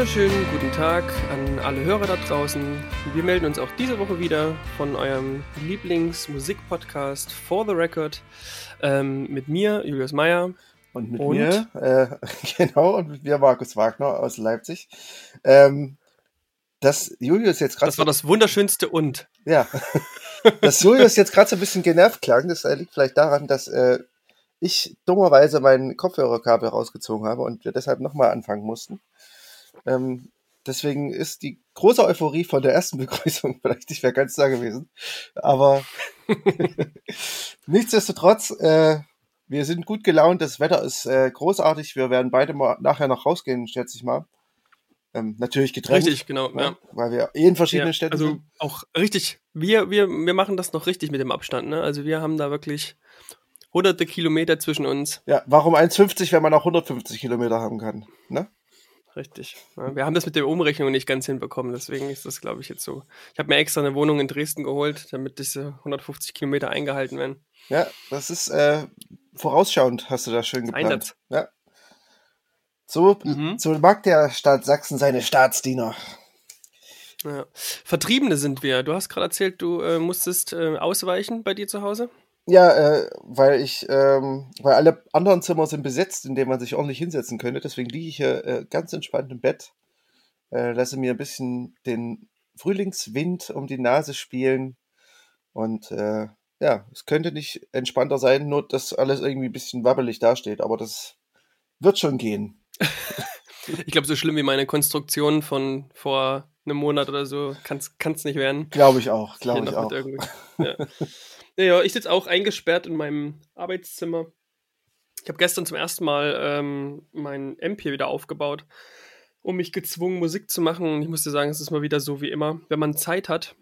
wunderschönen guten Tag an alle Hörer da draußen. Wir melden uns auch diese Woche wieder von eurem Lieblingsmusikpodcast For the Record ähm, mit mir, Julius Meyer. Und mit und? mir, äh, genau, und mit mir, Markus Wagner aus Leipzig. Ähm, dass Julius jetzt gerade. Das war das wunderschönste und. Ja. dass Julius jetzt gerade so ein bisschen genervt klang, das liegt vielleicht daran, dass äh, ich dummerweise mein Kopfhörerkabel rausgezogen habe und wir deshalb nochmal anfangen mussten. Ähm, deswegen ist die große Euphorie von der ersten Begrüßung vielleicht nicht mehr ganz da gewesen. Aber nichtsdestotrotz, äh, wir sind gut gelaunt, das Wetter ist äh, großartig. Wir werden beide mal nachher noch rausgehen, schätze ich mal. Ähm, natürlich getrennt. Richtig, genau. Ja. Weil wir eh in verschiedenen ja, Städten also sind. auch richtig. Wir, wir, wir machen das noch richtig mit dem Abstand. Ne? Also wir haben da wirklich hunderte Kilometer zwischen uns. Ja, warum 1,50, wenn man auch 150 Kilometer haben kann? Ne? Richtig. Ja, wir haben das mit der Umrechnung nicht ganz hinbekommen, deswegen ist das, glaube ich, jetzt so. Ich habe mir extra eine Wohnung in Dresden geholt, damit diese 150 Kilometer eingehalten werden. Ja, das ist äh, vorausschauend, hast du da schön geplant. Einsatz. Ja. So, mhm. so mag der Staat Sachsen seine Staatsdiener. Ja. Vertriebene sind wir. Du hast gerade erzählt, du äh, musstest äh, ausweichen bei dir zu Hause. Ja, äh, weil ich, ähm, weil alle anderen Zimmer sind besetzt, in denen man sich ordentlich hinsetzen könnte. Deswegen liege ich hier äh, ganz entspannt im Bett, äh, lasse mir ein bisschen den Frühlingswind um die Nase spielen und äh, ja, es könnte nicht entspannter sein, nur dass alles irgendwie ein bisschen wabbelig dasteht, aber das wird schon gehen. ich glaube, so schlimm wie meine Konstruktion von vor einem Monat oder so kann es nicht werden. Glaube ich auch, glaube ich auch. Ja. Naja, ich sitze auch eingesperrt in meinem Arbeitszimmer. Ich habe gestern zum ersten Mal ähm, mein Amp hier wieder aufgebaut, um mich gezwungen, Musik zu machen. Und ich muss dir sagen, es ist mal wieder so wie immer. Wenn man Zeit hat,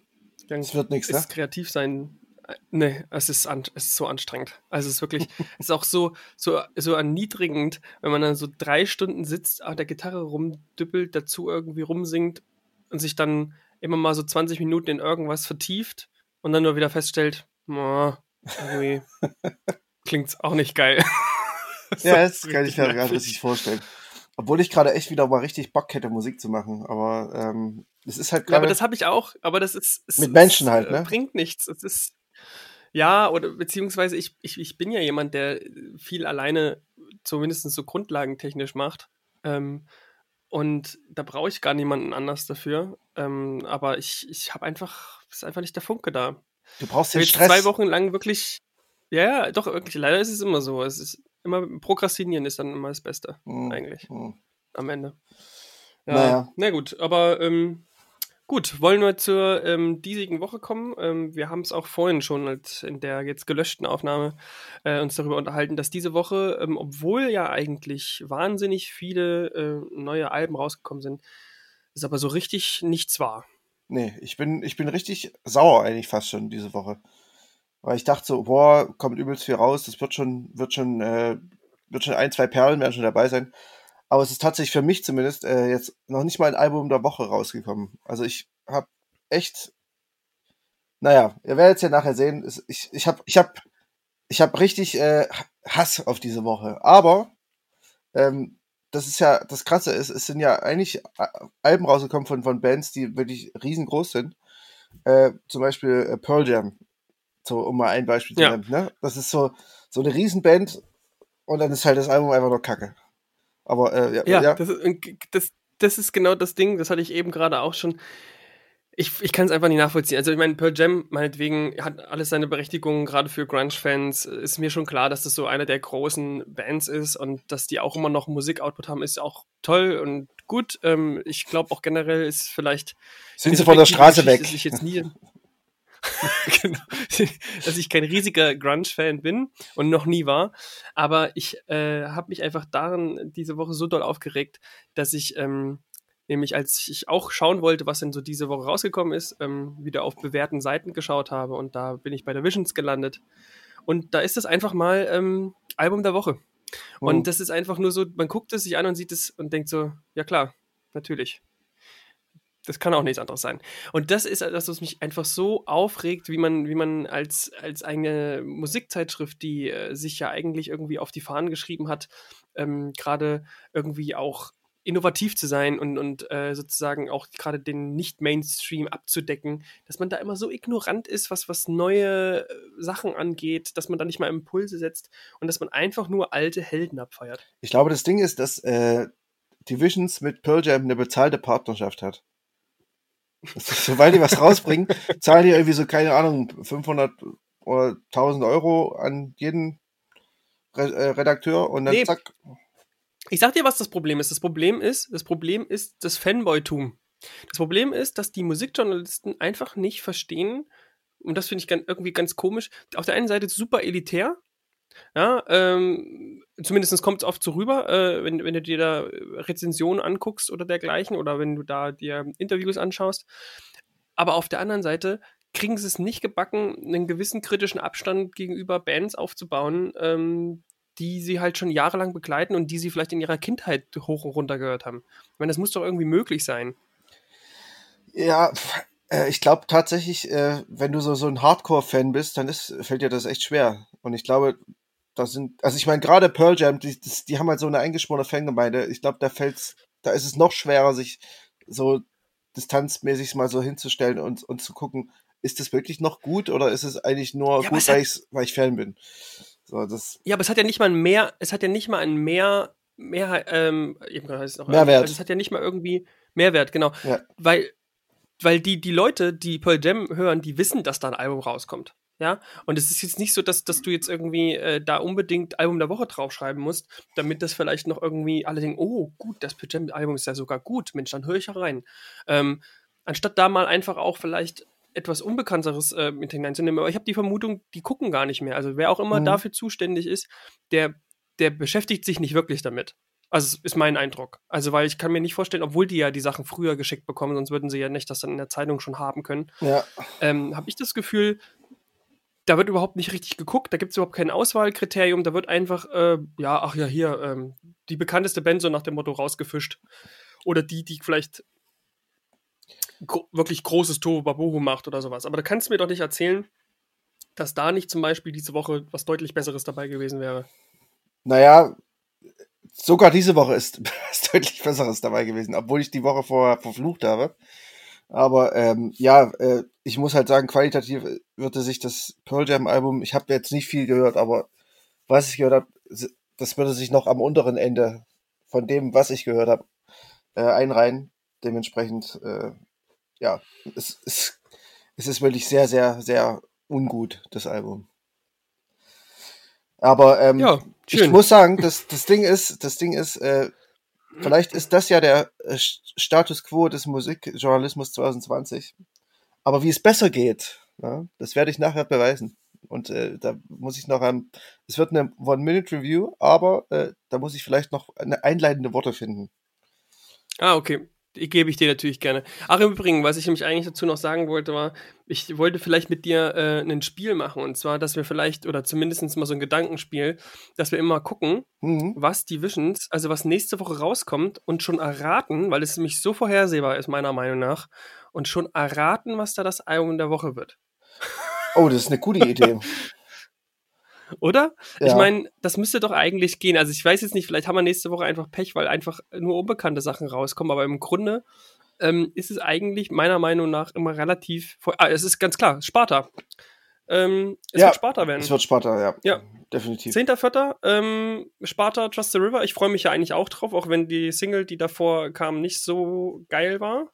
dann es wird nichts, ist ne? kreativ sein. Äh, nee, es ist, an, es ist so anstrengend. Also es ist wirklich, es ist auch so, so, so erniedrigend, wenn man dann so drei Stunden sitzt, an der Gitarre rumdüppelt, dazu irgendwie rumsingt und sich dann immer mal so 20 Minuten in irgendwas vertieft und dann nur wieder feststellt, Oh, irgendwie klingt's auch nicht geil. ja, das kann ich mir gerade richtig vorstellen. Obwohl ich gerade echt wieder mal richtig Bock hätte, Musik zu machen. Aber ähm, es ist halt gerade. Ja, aber das habe ich auch. Aber das ist. Es, mit Menschen halt, ne? Bringt nichts. Es ist. Ja, oder beziehungsweise ich, ich, ich bin ja jemand, der viel alleine zumindest so grundlagentechnisch macht. Ähm, und da brauche ich gar niemanden anders dafür. Ähm, aber ich, ich habe einfach, ist einfach nicht der Funke da. Du brauchst den Stress. Zwei Wochen lang wirklich. Ja, ja, doch, wirklich. Leider ist es immer so. Es ist immer Prokrastinieren ist dann immer das Beste, mm, eigentlich. Mm. Am Ende. Ja, naja. Na gut, aber ähm, gut, wollen wir zur ähm, diesigen Woche kommen. Ähm, wir haben es auch vorhin schon als in der jetzt gelöschten Aufnahme äh, uns darüber unterhalten, dass diese Woche, ähm, obwohl ja eigentlich wahnsinnig viele äh, neue Alben rausgekommen sind, es aber so richtig nichts war. Nee, ich bin, ich bin richtig sauer eigentlich fast schon diese Woche. Weil ich dachte so, boah, kommt übelst viel raus, das wird schon, wird schon, äh, wird schon ein, zwei Perlen werden schon dabei sein. Aber es ist tatsächlich für mich zumindest äh, jetzt noch nicht mal ein Album der Woche rausgekommen. Also ich habe echt, naja, ihr werdet es ja nachher sehen. Ich, ich habe, ich habe, ich habe richtig äh, Hass auf diese Woche. Aber ähm, das ist ja, das Krasse ist, es sind ja eigentlich äh, Alben rausgekommen von, von Bands, die wirklich riesengroß sind. Äh, zum Beispiel äh, Pearl Jam, so um mal ein Beispiel zu nennen. Ne? Das ist so, so eine Riesenband und dann ist halt das Album einfach nur Kacke. Aber äh, ja, ja, ja. Das, ist, das, das ist genau das Ding, das hatte ich eben gerade auch schon ich, ich kann es einfach nicht nachvollziehen. Also ich meine, Pearl Jam meinetwegen hat alles seine Berechtigung, gerade für Grunge-Fans. Ist mir schon klar, dass das so eine der großen Bands ist und dass die auch immer noch Musik-Output haben, ist auch toll und gut. Ähm, ich glaube auch generell ist vielleicht... Sind sie von der Straße weg? Dass ich jetzt nie... genau, dass ich kein riesiger Grunge-Fan bin und noch nie war. Aber ich äh, habe mich einfach daran diese Woche so doll aufgeregt, dass ich... Ähm, nämlich als ich auch schauen wollte, was denn so diese Woche rausgekommen ist, ähm, wieder auf bewährten Seiten geschaut habe und da bin ich bei der Visions gelandet. Und da ist es einfach mal ähm, Album der Woche. Oh. Und das ist einfach nur so, man guckt es sich an und sieht es und denkt so, ja klar, natürlich. Das kann auch nichts anderes sein. Und das ist das, was mich einfach so aufregt, wie man, wie man als, als eine Musikzeitschrift, die äh, sich ja eigentlich irgendwie auf die Fahnen geschrieben hat, ähm, gerade irgendwie auch innovativ zu sein und, und äh, sozusagen auch gerade den Nicht-Mainstream abzudecken, dass man da immer so ignorant ist, was, was neue äh, Sachen angeht, dass man da nicht mal Impulse setzt und dass man einfach nur alte Helden abfeiert. Ich glaube, das Ding ist, dass äh, Divisions mit Pearl Jam eine bezahlte Partnerschaft hat. Sobald die was rausbringen, zahlen die irgendwie so, keine Ahnung, 500 oder 1000 Euro an jeden äh, Redakteur und dann nee. zack. Ich sag dir, was das Problem ist. Das Problem ist, das Problem ist das Fanboytum. Das Problem ist, dass die Musikjournalisten einfach nicht verstehen, und das finde ich ganz, irgendwie ganz komisch. Auf der einen Seite super elitär, ja, ähm, zumindest kommt es oft so rüber, äh, wenn, wenn du dir da Rezensionen anguckst oder dergleichen oder wenn du da dir Interviews anschaust. Aber auf der anderen Seite kriegen sie es nicht gebacken, einen gewissen kritischen Abstand gegenüber Bands aufzubauen, ähm, die sie halt schon jahrelang begleiten und die sie vielleicht in ihrer Kindheit hoch und runter gehört haben. Ich meine, das muss doch irgendwie möglich sein. Ja, äh, ich glaube tatsächlich, äh, wenn du so, so ein Hardcore-Fan bist, dann ist, fällt dir das echt schwer. Und ich glaube, da sind, also ich meine, gerade Pearl Jam, die, das, die haben halt so eine eingeschworene Fangemeinde. Ich glaube, da fällt's, da ist es noch schwerer, sich so distanzmäßig mal so hinzustellen und, und zu gucken, ist das wirklich noch gut oder ist es eigentlich nur ja, gut, weil, hat, weil ich Fan bin? So, das ja, aber es hat ja nicht mal ein mehr, es hat ja nicht mal ein mehr, mehr, ähm, eben heißt es auch Mehrwert. Also es hat ja nicht mal irgendwie Mehrwert, genau. Ja. Weil, weil die, die Leute, die Pearl Jam hören, die wissen, dass da ein Album rauskommt. Ja, und es ist jetzt nicht so, dass, dass du jetzt irgendwie äh, da unbedingt Album der Woche draufschreiben musst, damit das vielleicht noch irgendwie alle denken, oh, gut, das Pyjama-Album ist ja sogar gut, Mensch, dann höre ich rein. Ähm, anstatt da mal einfach auch vielleicht etwas Unbekannteres äh, mit hineinzunehmen. Aber ich habe die Vermutung, die gucken gar nicht mehr. Also wer auch immer mhm. dafür zuständig ist, der, der beschäftigt sich nicht wirklich damit. Also ist mein Eindruck. Also weil ich kann mir nicht vorstellen, obwohl die ja die Sachen früher geschickt bekommen, sonst würden sie ja nicht das dann in der Zeitung schon haben können. Ja. Ähm, habe ich das Gefühl, da wird überhaupt nicht richtig geguckt, da gibt es überhaupt kein Auswahlkriterium, da wird einfach, äh, ja, ach ja, hier, ähm, die bekannteste Band so nach dem Motto rausgefischt. Oder die, die vielleicht gro wirklich großes Tohuwabohu macht oder sowas. Aber da kannst du mir doch nicht erzählen, dass da nicht zum Beispiel diese Woche was deutlich Besseres dabei gewesen wäre. Naja, sogar diese Woche ist was deutlich Besseres dabei gewesen, obwohl ich die Woche vorher verflucht habe. Aber ähm, ja, äh, ich muss halt sagen, qualitativ würde sich das Pearl Jam Album, ich habe jetzt nicht viel gehört, aber was ich gehört habe, das würde sich noch am unteren Ende von dem, was ich gehört habe, äh, einreihen. Dementsprechend, äh, ja, es, es, es ist wirklich sehr, sehr, sehr ungut, das Album. Aber ähm, ja, ich muss sagen, das, das Ding ist, das Ding ist, äh, Vielleicht ist das ja der äh, Status quo des Musikjournalismus 2020. Aber wie es besser geht, ja, das werde ich nachher beweisen. Und äh, da muss ich noch ein, es wird eine One-Minute-Review, aber äh, da muss ich vielleicht noch eine einleitende Worte finden. Ah, okay gebe ich dir natürlich gerne. Ach, im Übrigen, was ich nämlich eigentlich dazu noch sagen wollte, war, ich wollte vielleicht mit dir äh, ein Spiel machen. Und zwar, dass wir vielleicht, oder zumindest mal so ein Gedankenspiel, dass wir immer gucken, mhm. was die Visions, also was nächste Woche rauskommt und schon erraten, weil es nämlich so vorhersehbar ist, meiner Meinung nach, und schon erraten, was da das Album der Woche wird. Oh, das ist eine gute Idee. Oder? Ja. Ich meine, das müsste doch eigentlich gehen. Also ich weiß jetzt nicht, vielleicht haben wir nächste Woche einfach Pech, weil einfach nur unbekannte Sachen rauskommen, aber im Grunde ähm, ist es eigentlich meiner Meinung nach immer relativ. Ah, es ist ganz klar, Sparta. Ähm, es ja, wird Sparta werden. Es wird Sparta, ja. Ja. Definitiv. 10.4. Ähm, Sparta Trust the River. Ich freue mich ja eigentlich auch drauf, auch wenn die Single, die davor kam, nicht so geil war.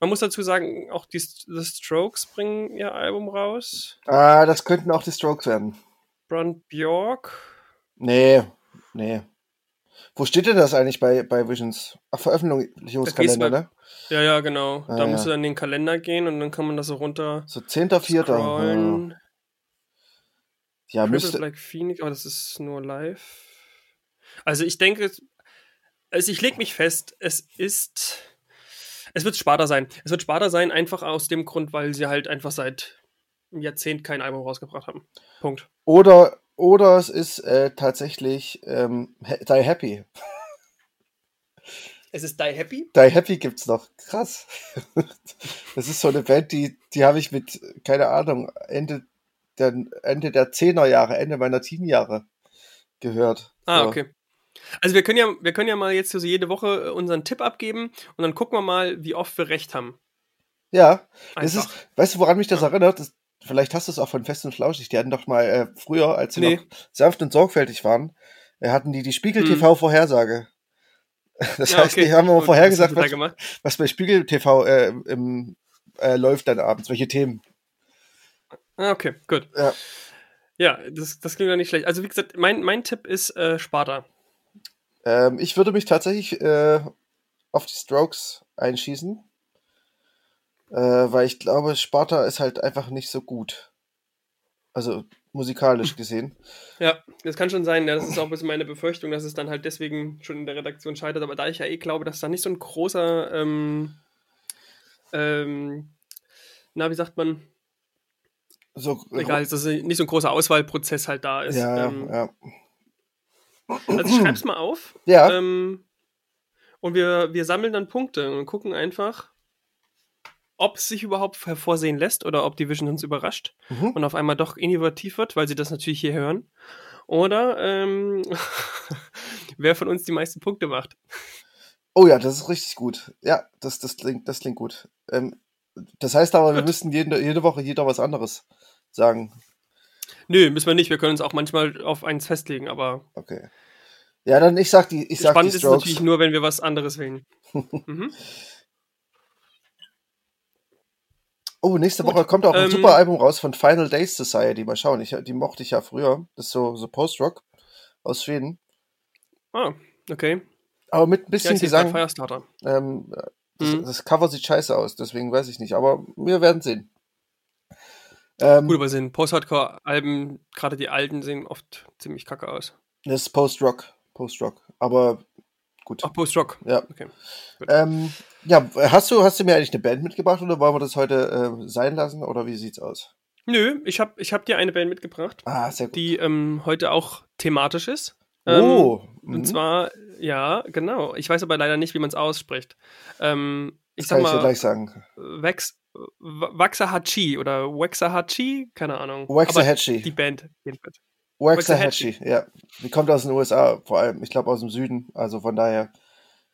Man muss dazu sagen, auch die The Strokes bringen ihr Album raus. Ah, das könnten auch die Strokes werden. Brand Bjork? Nee, nee. Wo steht denn das eigentlich bei, bei Visions? Ach, Veröffentlichungskalender, ne? Ja, ja, genau. Ah, da ja. musst du dann in den Kalender gehen und dann kann man das so runter. So 10.4. Ja, ja müsste. Black Phoenix, aber das ist nur live. Also ich denke, also ich leg mich fest, es ist. Es wird Sparta sein. Es wird Sparta sein, einfach aus dem Grund, weil sie halt einfach seit einem Jahrzehnt kein Album rausgebracht haben. Punkt. Oder, oder es ist äh, tatsächlich ähm, Die Happy. Es ist Die Happy? Die Happy gibt's noch. Krass. Das ist so eine Band, die, die habe ich mit, keine Ahnung, Ende der, Ende der 10er Jahre, Ende meiner Teenie-Jahre gehört. Ah, so. okay. Also wir können ja, wir können ja mal jetzt so jede Woche äh, unseren Tipp abgeben und dann gucken wir mal, wie oft wir recht haben. Ja, das ist, weißt du, woran mich das erinnert? Das, vielleicht hast du es auch von Fest und Flauschig. Die hatten doch mal äh, früher, als sie Nee. noch sanft und sorgfältig waren, äh, hatten die die Spiegel Hm. TV Vorhersage. Das Ja, heißt, okay. die haben immer vorhergesagt, was was bei Spiegel TV äh, im, äh, läuft dann abends, welche Themen. Ah, okay, gut. Ja. Ja, das, das klingt ja nicht schlecht. Also wie gesagt, mein, mein Tipp ist äh, Sparta. Ähm, ich würde mich tatsächlich äh, auf die Strokes einschießen, äh, weil ich glaube, Sparta ist halt einfach nicht so gut. Also musikalisch gesehen. Ja, das kann schon sein. Ja, das ist auch ein bisschen meine Befürchtung, dass es dann halt deswegen schon in der Redaktion scheitert. Aber da ich ja eh glaube, dass da nicht so ein großer, ähm, ähm, na, wie sagt man, So, egal, dass nicht so ein großer Auswahlprozess halt da ist. Ja, ähm, ja. Also ich schreib's mal auf. Ja, Ähm, und wir, wir sammeln dann Punkte und gucken einfach, ob es sich überhaupt hervorsehen lässt oder ob die Vision uns überrascht Mhm. und auf einmal doch innovativ wird, weil sie das natürlich hier hören. Oder ähm, wer von uns die meisten Punkte macht. Oh ja, das ist richtig gut. Ja, das, das, klingt, das klingt gut. Ähm, das heißt aber, wir Gut. müssen jede, jede Woche jeder was anderes sagen. Nö, müssen wir nicht. Wir können uns auch manchmal auf eins festlegen, aber Okay. Ja, dann ich sag die, ich sag spannend die ist natürlich nur, wenn wir was anderes wählen. mhm. Oh, nächste Gut. Woche kommt auch ein Ähm, super Album raus von Final Days Society. Mal schauen. Ich, die mochte ich ja früher. Das ist so, so Post-Rock aus Schweden. Ah, okay. Aber mit ein bisschen Gesang. Firestarter. Ähm, das, Mhm. das Cover sieht scheiße aus, deswegen weiß ich nicht. Aber wir werden sehen. Ähm, Gut, aber sind Post-Hardcore-Alben, gerade die alten, sehen oft ziemlich kacke aus. das ist Post-Rock. Post-Rock. Aber gut. Ach, Post-Rock. Ja. Okay. Ähm, ja, hast du, hast du mir eigentlich eine Band mitgebracht oder wollen wir das heute äh, sein lassen oder wie sieht's aus? Nö, ich habe ich hab dir eine Band mitgebracht, Ah, die ähm, heute auch thematisch ist. Ähm, oh, Und mhm. zwar, ja, genau. Ich weiß aber leider nicht, wie man es ausspricht. Ähm, ich das sag kann ich dir mal, gleich sagen. Wax, Waxahachie oder Waxahachie, keine Ahnung. Aber Waxahachie. Die Band jedenfalls. Waxahachie, ja. Die kommt aus den USA, vor allem. Ich glaube aus dem Süden. Also von daher.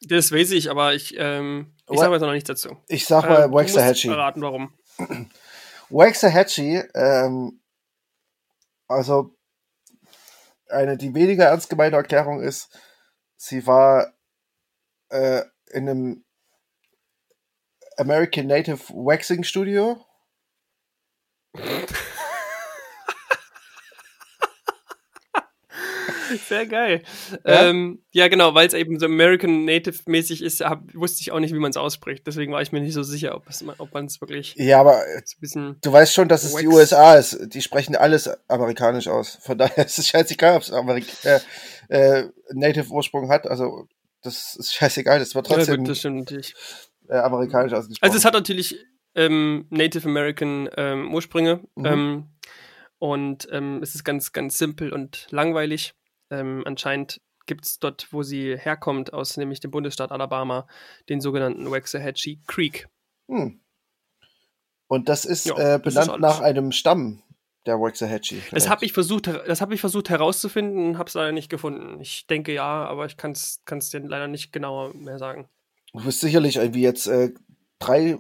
Das weiß ich, aber ich, ähm, ich sage jetzt noch nichts dazu. Ich sag mal Ähm, Waxahachie. verraten, warum. Waxahachie, ähm, also eine, die weniger ernst gemeinte Erklärung ist, sie war äh, in einem American Native Waxing Studio. Sehr geil. Ja? Ja, ähm, ja genau, weil es eben so American Native-mäßig ist, hab, wusste ich auch nicht, wie man es ausspricht. Deswegen war ich mir nicht so sicher, ob, man es wirklich Ja, aber äh, du weißt schon, dass es die. USA ist. Die sprechen alles amerikanisch aus. Von daher ist es scheißegal, ob es Amerik äh, äh, Native Ursprung hat. Also das ist scheißegal. Das wird Ja, trotzdem gut, das stimmt natürlich. äh, amerikanisch ausgesprochen. Also es hat natürlich ähm, Native American ähm, Ursprünge Mhm. ähm, und ähm, es ist ganz, ganz simpel und langweilig. Ähm, anscheinend gibt es dort, wo sie herkommt, aus nämlich dem Bundesstaat Alabama, den sogenannten Waxahachie Creek. Hm. Und das ist Ja, äh, das ist benannt nach einem Stamm der Waxahachie. Das habe ich versucht, das habe ich versucht herauszufinden habe es leider nicht gefunden. Ich denke ja, aber ich kann es dir leider nicht genauer mehr sagen. Du bist sicherlich irgendwie jetzt äh, drei,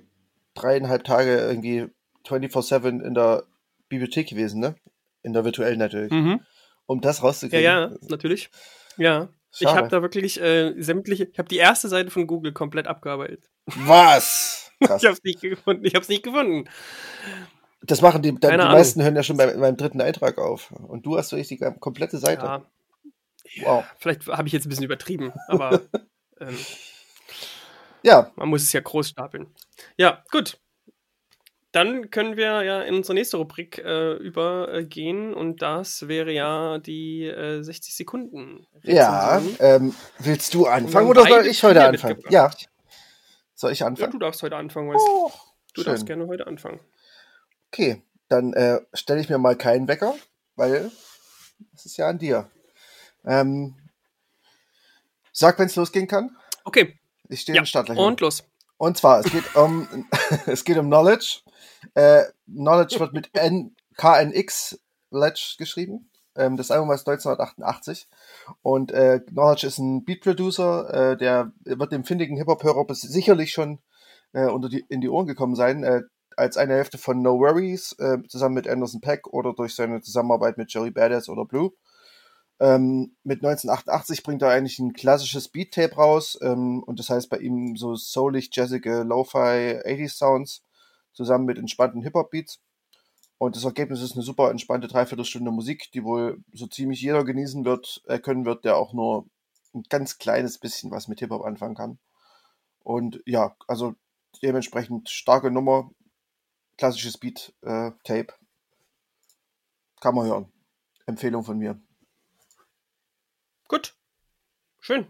dreieinhalb Tage irgendwie 24-7 in der Bibliothek gewesen, ne? In der virtuellen natürlich. Mhm. Um das Ja, rauszukriegen. ja, natürlich. Ja. Ich Schade. habe da wirklich äh, sämtliche, ich habe die erste Seite von Google komplett abgearbeitet. Was? Krass. Ich habe es nicht gefunden. Ich habe es nicht gefunden. Das machen die, dann, die meisten hören ja schon bei meinem dritten Eintrag auf. Und du hast wirklich die komplette Seite. Ja, Wow. vielleicht habe ich jetzt ein bisschen übertrieben, aber ähm, Ja, man muss es ja groß stapeln. Ja, gut. Dann können wir ja in unsere nächste Rubrik äh, übergehen und das wäre ja die äh, 60 Sekunden. ja. Rezension. Ähm, willst du anfangen oder soll ich heute anfangen? Ja. Soll ich Ja, anfangen? du darfst heute anfangen, weißt Oh, du. darfst schön. gerne heute anfangen. Okay, dann äh, stelle ich mir mal keinen Wecker, weil es ist ja an dir. Ähm, sag, wenn es losgehen kann. Okay, Ich stehe ja, im Startlöchern. und los. Und zwar, es geht um, es geht um Knowledge. Äh, Knowledge wird mit N, KNX Ledge geschrieben. Ähm, das Album ist 1988. Und äh, Knowledge ist ein Beat-Producer, äh, der wird dem findigen Hip-Hop-Hörer sicherlich schon äh, unter die, in die Ohren gekommen sein, äh, als eine Hälfte von No Worries, äh, zusammen mit Anderson Peck oder durch seine Zusammenarbeit mit Joey Badass oder Blue. Ähm, mit 1988 bringt er eigentlich ein klassisches Beat-Tape raus ähm, und das heißt bei ihm so soulig, jazzige, Lo-Fi 80s Sounds zusammen mit entspannten Hip-Hop-Beats. Und das Ergebnis ist eine super entspannte Dreiviertelstunde Musik, die wohl so ziemlich jeder genießen wird, äh, können wird, der auch nur ein ganz kleines bisschen was mit Hip-Hop anfangen kann. Und ja, also dementsprechend starke Nummer, klassisches Beat-Tape. Äh, kann man hören. Empfehlung von mir. Gut. Schön.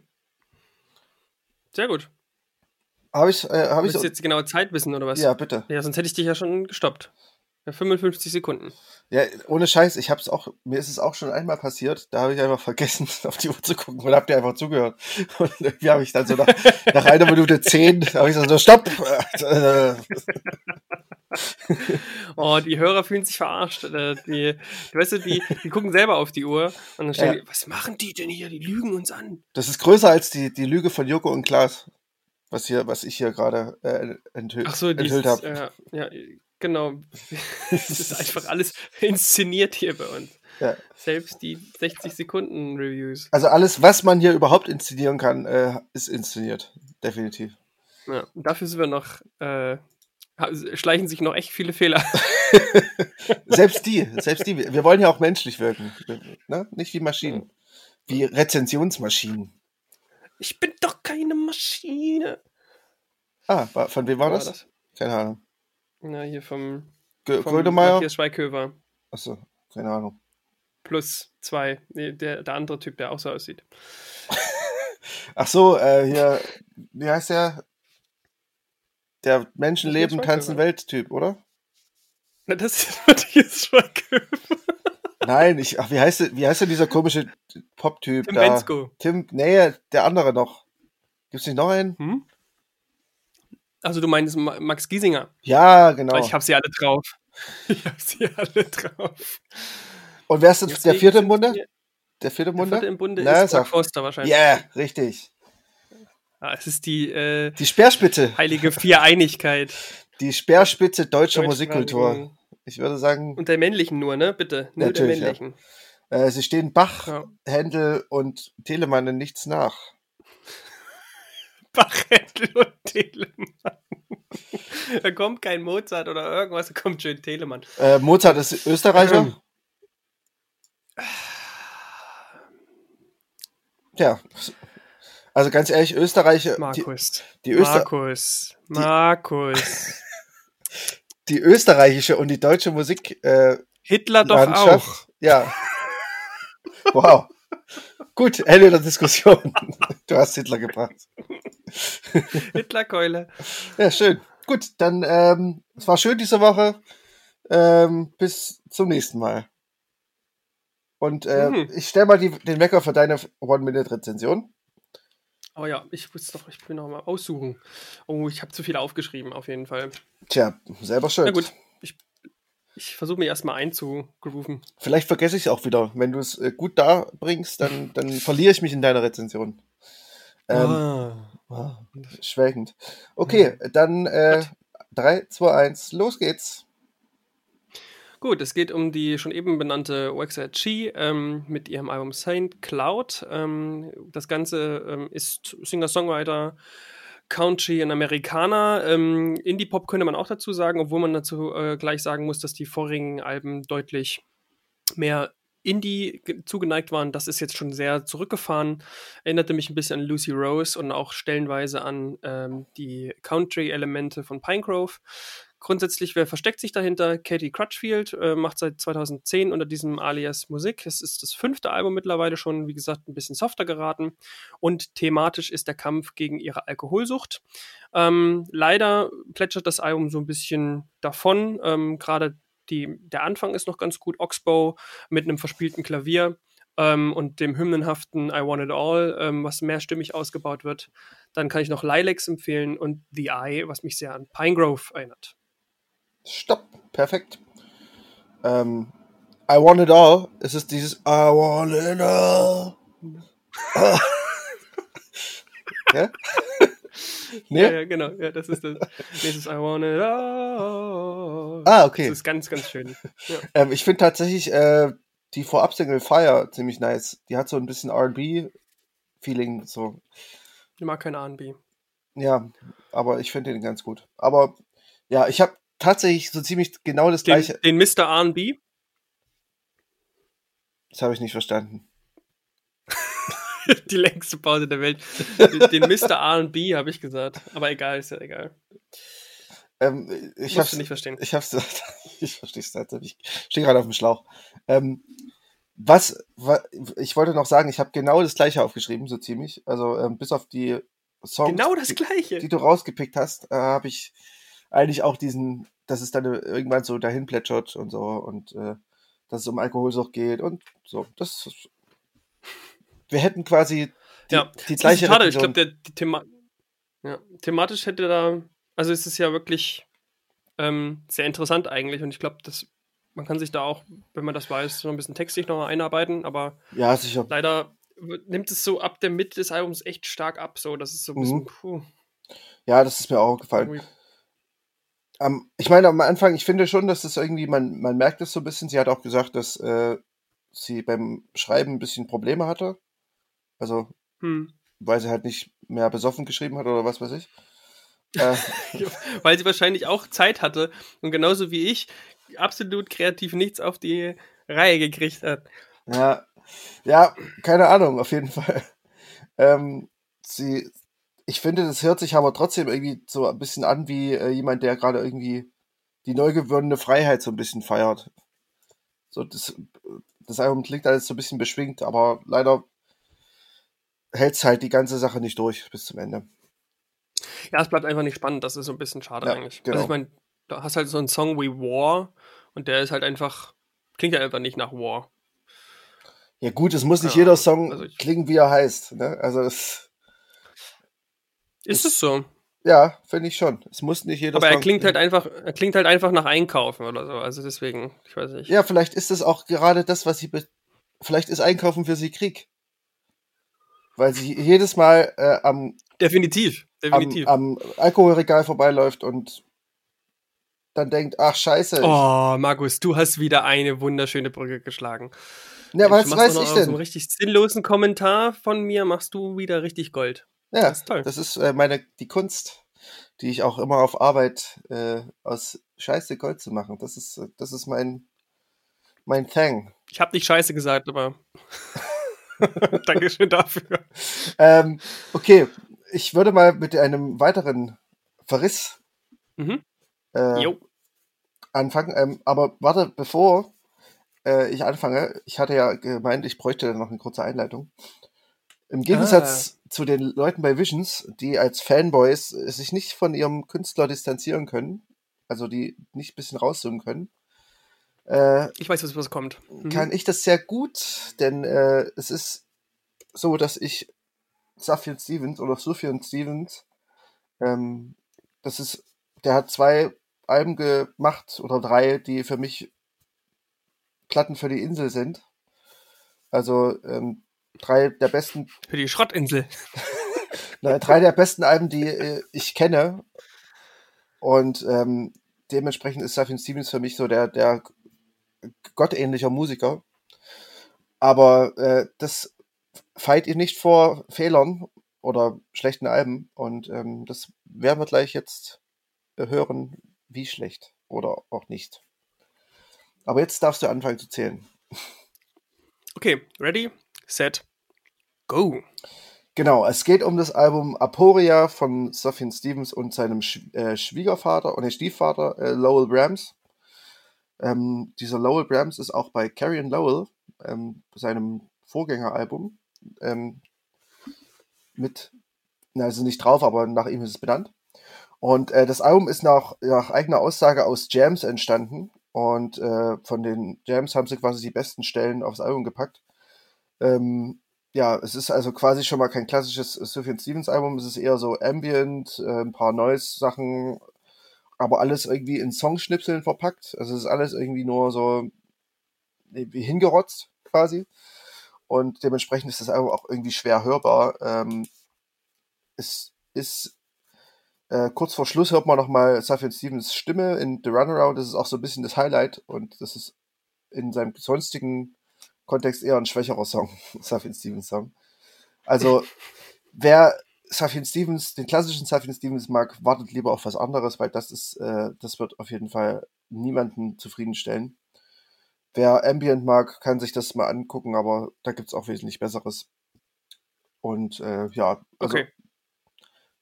Sehr gut. Habe ich, äh, hab Willst du jetzt genaue Zeit wissen, oder was? Ja, bitte. Ja, sonst hätte ich dich ja schon gestoppt. Ja, 55 Sekunden. Ja, ohne Scheiß, ich hab's auch, mir ist es auch schon einmal passiert, da habe ich einfach vergessen, auf die Uhr zu gucken und habt ihr einfach zugehört. Und irgendwie habe ich dann so nach, nach einer Minute zehn, habe ich so, stopp! oh, die Hörer fühlen sich verarscht. Äh, die, weißt du, die, die gucken selber auf die Uhr und dann stellen ja. die, was machen die denn hier? Die lügen uns an. Das ist größer als die, die Lüge von Joko und Klaas, was hier, was ich hier gerade äh, enthüllt, Ach so, enthüllt habe. Äh, ja, genau. Es ist einfach alles inszeniert hier bei uns. Ja. Selbst die 60 Sekunden Reviews. Also alles, was man hier überhaupt inszenieren kann, äh, ist inszeniert. Definitiv. Ja, dafür sind wir noch, äh, schleichen sich noch echt viele Fehler. selbst die, selbst die. Wir wollen ja auch menschlich wirken. Ne? Nicht wie Maschinen. Wie Rezensionsmaschinen. Ich bin doch keine Maschine. Ah, von wem war, war das? das? Keine Ahnung. Na, hier vom, G vom Grönemeyer? Matthias Schweighöfer. Achso, keine Ahnung. Plus zwei. Nee, der, der andere Typ, der auch so aussieht. Ach so, äh, hier, wie heißt der? Der Menschenleben, tanzen Welt-Typ, oder? Na, das ist Matthias Schweighöfer. Nein, ich, ach, wie heißt, wie heißt denn dieser komische Pop-Typ Tim da? Bensko. Tim, nee, der andere noch. Gibt's nicht noch einen? Hm? Also du meinst Max Giesinger? Ja, genau. Ich habe sie alle drauf. Ich habe sie alle drauf. Und wer ist denn der vierte im Bunde? Der vierte im Bunde? Der vierte im Bunde Na, ist Mark Foster wahrscheinlich. Ja, yeah, richtig. Ah, es ist die, äh, die Speerspitze. Heilige Viereinigkeit. Die Speerspitze deutscher Musikkultur. Ich würde sagen. Und der männlichen nur, ne? Bitte. Nur der männlichen. Ja. Äh, sie stehen Bach, ja. Händel und Telemann in nichts nach. Bachhändel und Telemann. da kommt kein Mozart oder irgendwas, da kommt schön Telemann. Äh, Mozart ist Österreicher? Ähm. Ja. Also ganz ehrlich, Österreicher. Markus. Die, die Öster Markus. Markus. Die, österreichische und die deutsche Musik. Äh, Hitler doch auch. Ja. Wow. Gut, Ende der Diskussion. Du hast Hitler gebracht. Hitlerkeule. Ja, schön. Gut, dann, ähm, es war schön diese Woche. Ähm, bis zum nächsten Mal. Und äh, mhm. ich stelle mal die, den Wecker für deine One-Minute-Rezension. Oh ja, ich muss doch, ich will noch mal aussuchen. Oh, ich habe zu viel aufgeschrieben, auf jeden Fall. Tja, selber schön. Na gut, ich, ich versuche mir erstmal einzugrooven. Vielleicht vergesse ich es auch wieder. Wenn du es äh, gut da bringst, dann, dann verliere ich mich in deiner Rezension. Ähm, ah. Ah, schwelgend. Okay, dann äh, 3, 2, 1, los geht's. Gut, es geht um die schon eben benannte Waxer Chi ähm, mit ihrem Album Saint Cloud. Ähm, das Ganze ähm, ist Singer-Songwriter, Country und Amerikaner. Ähm, Indie-Pop könnte man auch dazu sagen, obwohl man dazu äh, gleich sagen muss, dass die vorigen Alben deutlich mehr Indie zugeneigt waren, das ist jetzt schon sehr zurückgefahren. Erinnerte mich ein bisschen an Lucy Rose und auch stellenweise an ähm, die Country-Elemente von Pinegrove. Grundsätzlich, wer versteckt sich dahinter? Katie Crutchfield äh, macht seit 2010 unter diesem Alias Musik. Es ist das fünfte Album mittlerweile schon, wie gesagt, ein bisschen softer geraten. Und thematisch ist der Kampf gegen ihre Alkoholsucht. Ähm, leider plätschert das Album so ein bisschen davon. Ähm, Gerade der Anfang ist noch ganz gut. Oxbow mit einem verspielten Klavier ähm, und dem hymnenhaften I Want It All, ähm, was mehrstimmig ausgebaut wird. Dann kann ich noch Lilacs empfehlen und The Eye, was mich sehr an Pinegrove erinnert. Stopp, perfekt. Ähm, I Want It All. Es ist dieses I Want It All. ja? nee? Ja, ja, genau. Ja, das ist das. Dieses I Want It All. Ah, okay. Das ist ganz, ganz schön. Ja. Ähm, ich finde tatsächlich äh, die Vorab-Single Fire ziemlich nice. Die hat so ein bisschen RB-Feeling. So. Ich mag keine RB. Ja, aber ich finde den ganz gut. Aber ja, ich habe tatsächlich so ziemlich genau das den, gleiche. Den Mr. RB? Das habe ich nicht verstanden. Die längste Pause der Welt. Den, Mr. RB habe ich gesagt. Aber egal, ist ja egal. Ähm, ich habe nicht verstehen. Ich hab's, ich verstehe es nicht. Ich stehe gerade auf dem Schlauch. Ähm, was, was, ich wollte noch sagen, ich habe genau das gleiche aufgeschrieben, so ziemlich. Also ähm, bis auf die Songs, genau das gleiche. Die, die du rausgepickt hast, äh, habe ich eigentlich auch diesen, dass es dann irgendwann so dahin plätschert und so und äh, dass es um Alkoholsucht geht und so. Das wir hätten quasi die, ja. die gleiche. Schade, ich glaube, die Thema ja, thematisch hätte da, also es ist ja wirklich ähm, sehr interessant eigentlich und ich glaube, dass man kann sich da auch, wenn man das weiß, so ein bisschen textlich noch einarbeiten, aber ja, sicher. leider nimmt es so ab der Mitte des Albums echt stark ab, so das ist so ein bisschen, mhm. puh. Ja, das ist mir auch gefallen. Um, ich meine, am Anfang, ich finde schon, dass das irgendwie, man, man merkt es so ein bisschen. Sie hat auch gesagt, dass äh, sie beim Schreiben ein bisschen Probleme hatte. Also, hm. weil sie halt nicht mehr besoffen geschrieben hat oder was weiß ich. Äh, weil sie wahrscheinlich auch Zeit hatte und genauso wie ich absolut kreativ nichts auf die Reihe gekriegt hat. Ja, ja, keine Ahnung, auf jeden Fall. Ähm, sie, ich finde, das hört sich aber trotzdem irgendwie so ein bisschen an wie äh, jemand, der gerade irgendwie die neu gewonnene Freiheit so ein bisschen feiert. So, das, das Album klingt alles so ein bisschen beschwingt, aber leider hält es halt die ganze Sache nicht durch bis zum Ende. Ja, es bleibt einfach nicht spannend, das ist so ein bisschen schade ja, eigentlich. Genau. Also ich meine, da hast halt so einen Song wie War und der ist halt einfach, klingt ja einfach nicht nach War. Ja gut, es muss nicht ja, jeder Song also klingen, wie er heißt. Ne? Also es ist es so? Ja, finde ich schon. Es muss nicht jeder Aber er klingt halt einfach, er klingt halt einfach nach Einkaufen oder so. Also deswegen, ich weiß nicht. Ja, vielleicht ist es auch gerade das, was sie. Vielleicht ist Einkaufen für sie Krieg. Weil sie jedes Mal äh, am. Definitiv, definitiv. Am, am Alkoholregal vorbeiläuft und dann denkt, ach scheiße. Oh, Markus, du hast wieder eine wunderschöne Brücke geschlagen. Ja, was weiß ich denn? Aus einem richtig sinnlosen Kommentar von mir machst du wieder richtig Gold. Ja, das ist toll. Das ist äh, meine, die Kunst, die ich auch immer auf Arbeit äh, aus Scheiße Gold zu machen. Das ist, äh, das ist mein, mein Thing. Ich habe nicht Scheiße gesagt, aber Dankeschön dafür. Ähm, okay, ich würde mal mit einem weiteren Verriss mhm. äh, anfangen. Ähm, aber warte, bevor äh, ich anfange, ich hatte ja gemeint, ich bräuchte noch eine kurze Einleitung. Im Gegensatz ah. Zu den Leuten bei Visions, die als Fanboys sich nicht von ihrem Künstler distanzieren können, also die nicht ein bisschen rauszoomen können, äh, ich weiß, was kommt. Mhm. Kann ich das sehr gut, denn äh, es ist so, dass ich Sufjan Stevens oder Sufjan Stevens, ähm, das ist, der hat zwei Alben gemacht oder drei, die für mich Platten für die Insel sind. Also ähm, drei der besten. Für die Schrottinsel. Nein, drei der besten Alben, die äh, ich kenne. Und ähm, dementsprechend ist Safin Stevens für mich so der, der gottähnlicher Musiker. Aber äh, das feilt ihr nicht vor Fehlern oder schlechten Alben. Und ähm, das werden wir gleich jetzt hören, wie schlecht oder auch nicht. Aber jetzt darfst du anfangen zu zählen. Okay, ready, set, go. Genau, es geht um das Album Aporia von Sophian Stevens und seinem Sch äh, Schwiegervater und Stiefvater äh, Lowell Brams. Ähm, dieser Lowell Brams ist auch bei Carrion Lowell, ähm, seinem Vorgängeralbum, ähm, mit, also nicht drauf, aber nach ihm ist es benannt. Und äh, das Album ist nach, nach eigener Aussage aus Jams entstanden und äh, von den Jams haben sie quasi die besten Stellen aufs Album gepackt. Ähm, ja, es ist also quasi schon mal kein klassisches Sufjan Stevens Album, es ist eher so Ambient, äh, ein paar Noise-Sachen, aber alles irgendwie in Songschnipseln verpackt. Also es ist alles irgendwie nur so, hingerotzt quasi. Und dementsprechend ist das Album auch irgendwie schwer hörbar. Ähm, es ist äh, kurz vor Schluss hört man nochmal Sufjan Stevens Stimme in The Runaround. Das ist auch so ein bisschen das Highlight und das ist in seinem sonstigen Kontext eher ein schwächerer Song, Sufjan Stevens Song. Also, wer Sufjan Stevens, den klassischen Sufjan Stevens mag, wartet lieber auf was anderes, weil das ist, äh, das wird auf jeden Fall niemanden zufriedenstellen. Wer Ambient mag, kann sich das mal angucken, aber da gibt es auch wesentlich Besseres. Und äh, ja, also Okay.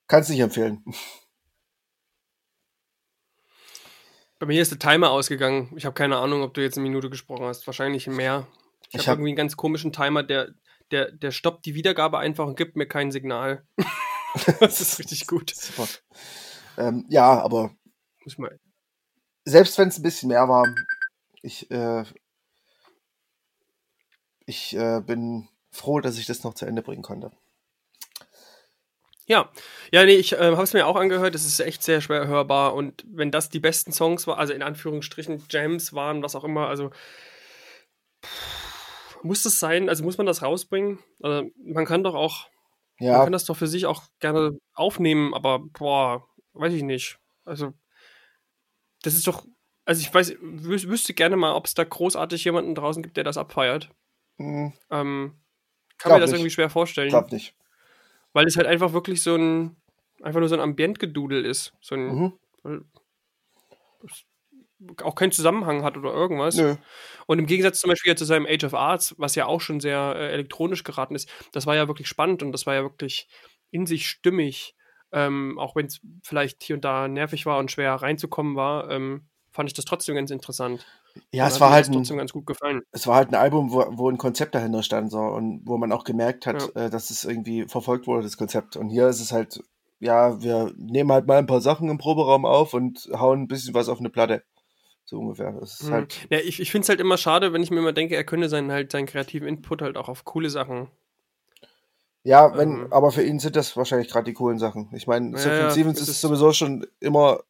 kann es nicht empfehlen. Bei mir ist der Timer ausgegangen. Ich habe keine Ahnung, ob du jetzt eine Minute gesprochen hast. Wahrscheinlich mehr. Ich, Ich habe hab- irgendwie einen ganz komischen Timer, der, der, der stoppt die Wiedergabe einfach und gibt mir kein Signal. das ist richtig gut. Super. Ähm, ja, aber Muss mal. selbst wenn es ein bisschen mehr war, ich, äh, ich äh, bin froh, dass ich das noch zu Ende bringen konnte. Ja, ja, nee, ich äh, habe es mir auch angehört. Es ist echt sehr schwer hörbar. Und wenn das die besten Songs waren, also in Anführungsstrichen Jams waren, was auch immer, also pff, muss das sein? Also muss man das rausbringen? Also, man kann doch auch Man Ja, kann das doch für sich auch gerne aufnehmen, aber boah, weiß ich nicht. Also, das ist doch. Also, ich weiß, wüs wüsste gerne mal, ob es da großartig jemanden draußen gibt, der das abfeiert. hm, Ähm, kann Glaub mir das nicht. irgendwie schwer vorstellen, glaub nicht. weil es halt einfach wirklich so ein. Einfach nur so ein Ambientgedudel ist. So ein. Mhm. Auch keinen Zusammenhang hat oder irgendwas. Nö. Und im Gegensatz zum Beispiel zu seinem Age of Arts, was ja auch schon sehr äh, elektronisch geraten ist, das war ja wirklich spannend und das war ja wirklich in sich stimmig. Ähm, auch wenn es vielleicht hier und da nervig war und schwer reinzukommen war, ähm, fand ich das trotzdem ganz interessant. Ja, Und es war halt ein, trotzdem ganz gut gefallen. es war halt ein Album, wo, wo ein Konzept dahinter stand so, und wo man auch gemerkt hat, äh, dass es irgendwie verfolgt wurde, das Konzept. Und hier ist es halt, ja, wir nehmen halt mal ein paar Sachen im Proberaum auf und hauen ein bisschen was auf eine Platte. So ungefähr. Das ist Mhm. halt, Ja, ich ich finde es halt immer schade, wenn ich mir immer denke, er könnte seinen halt seinen kreativen Input halt auch auf coole Sachen. ja, wenn, ähm, aber für ihn sind das wahrscheinlich gerade die coolen Sachen. Ich meine, Ja, Stevens ist ist- sowieso schon immer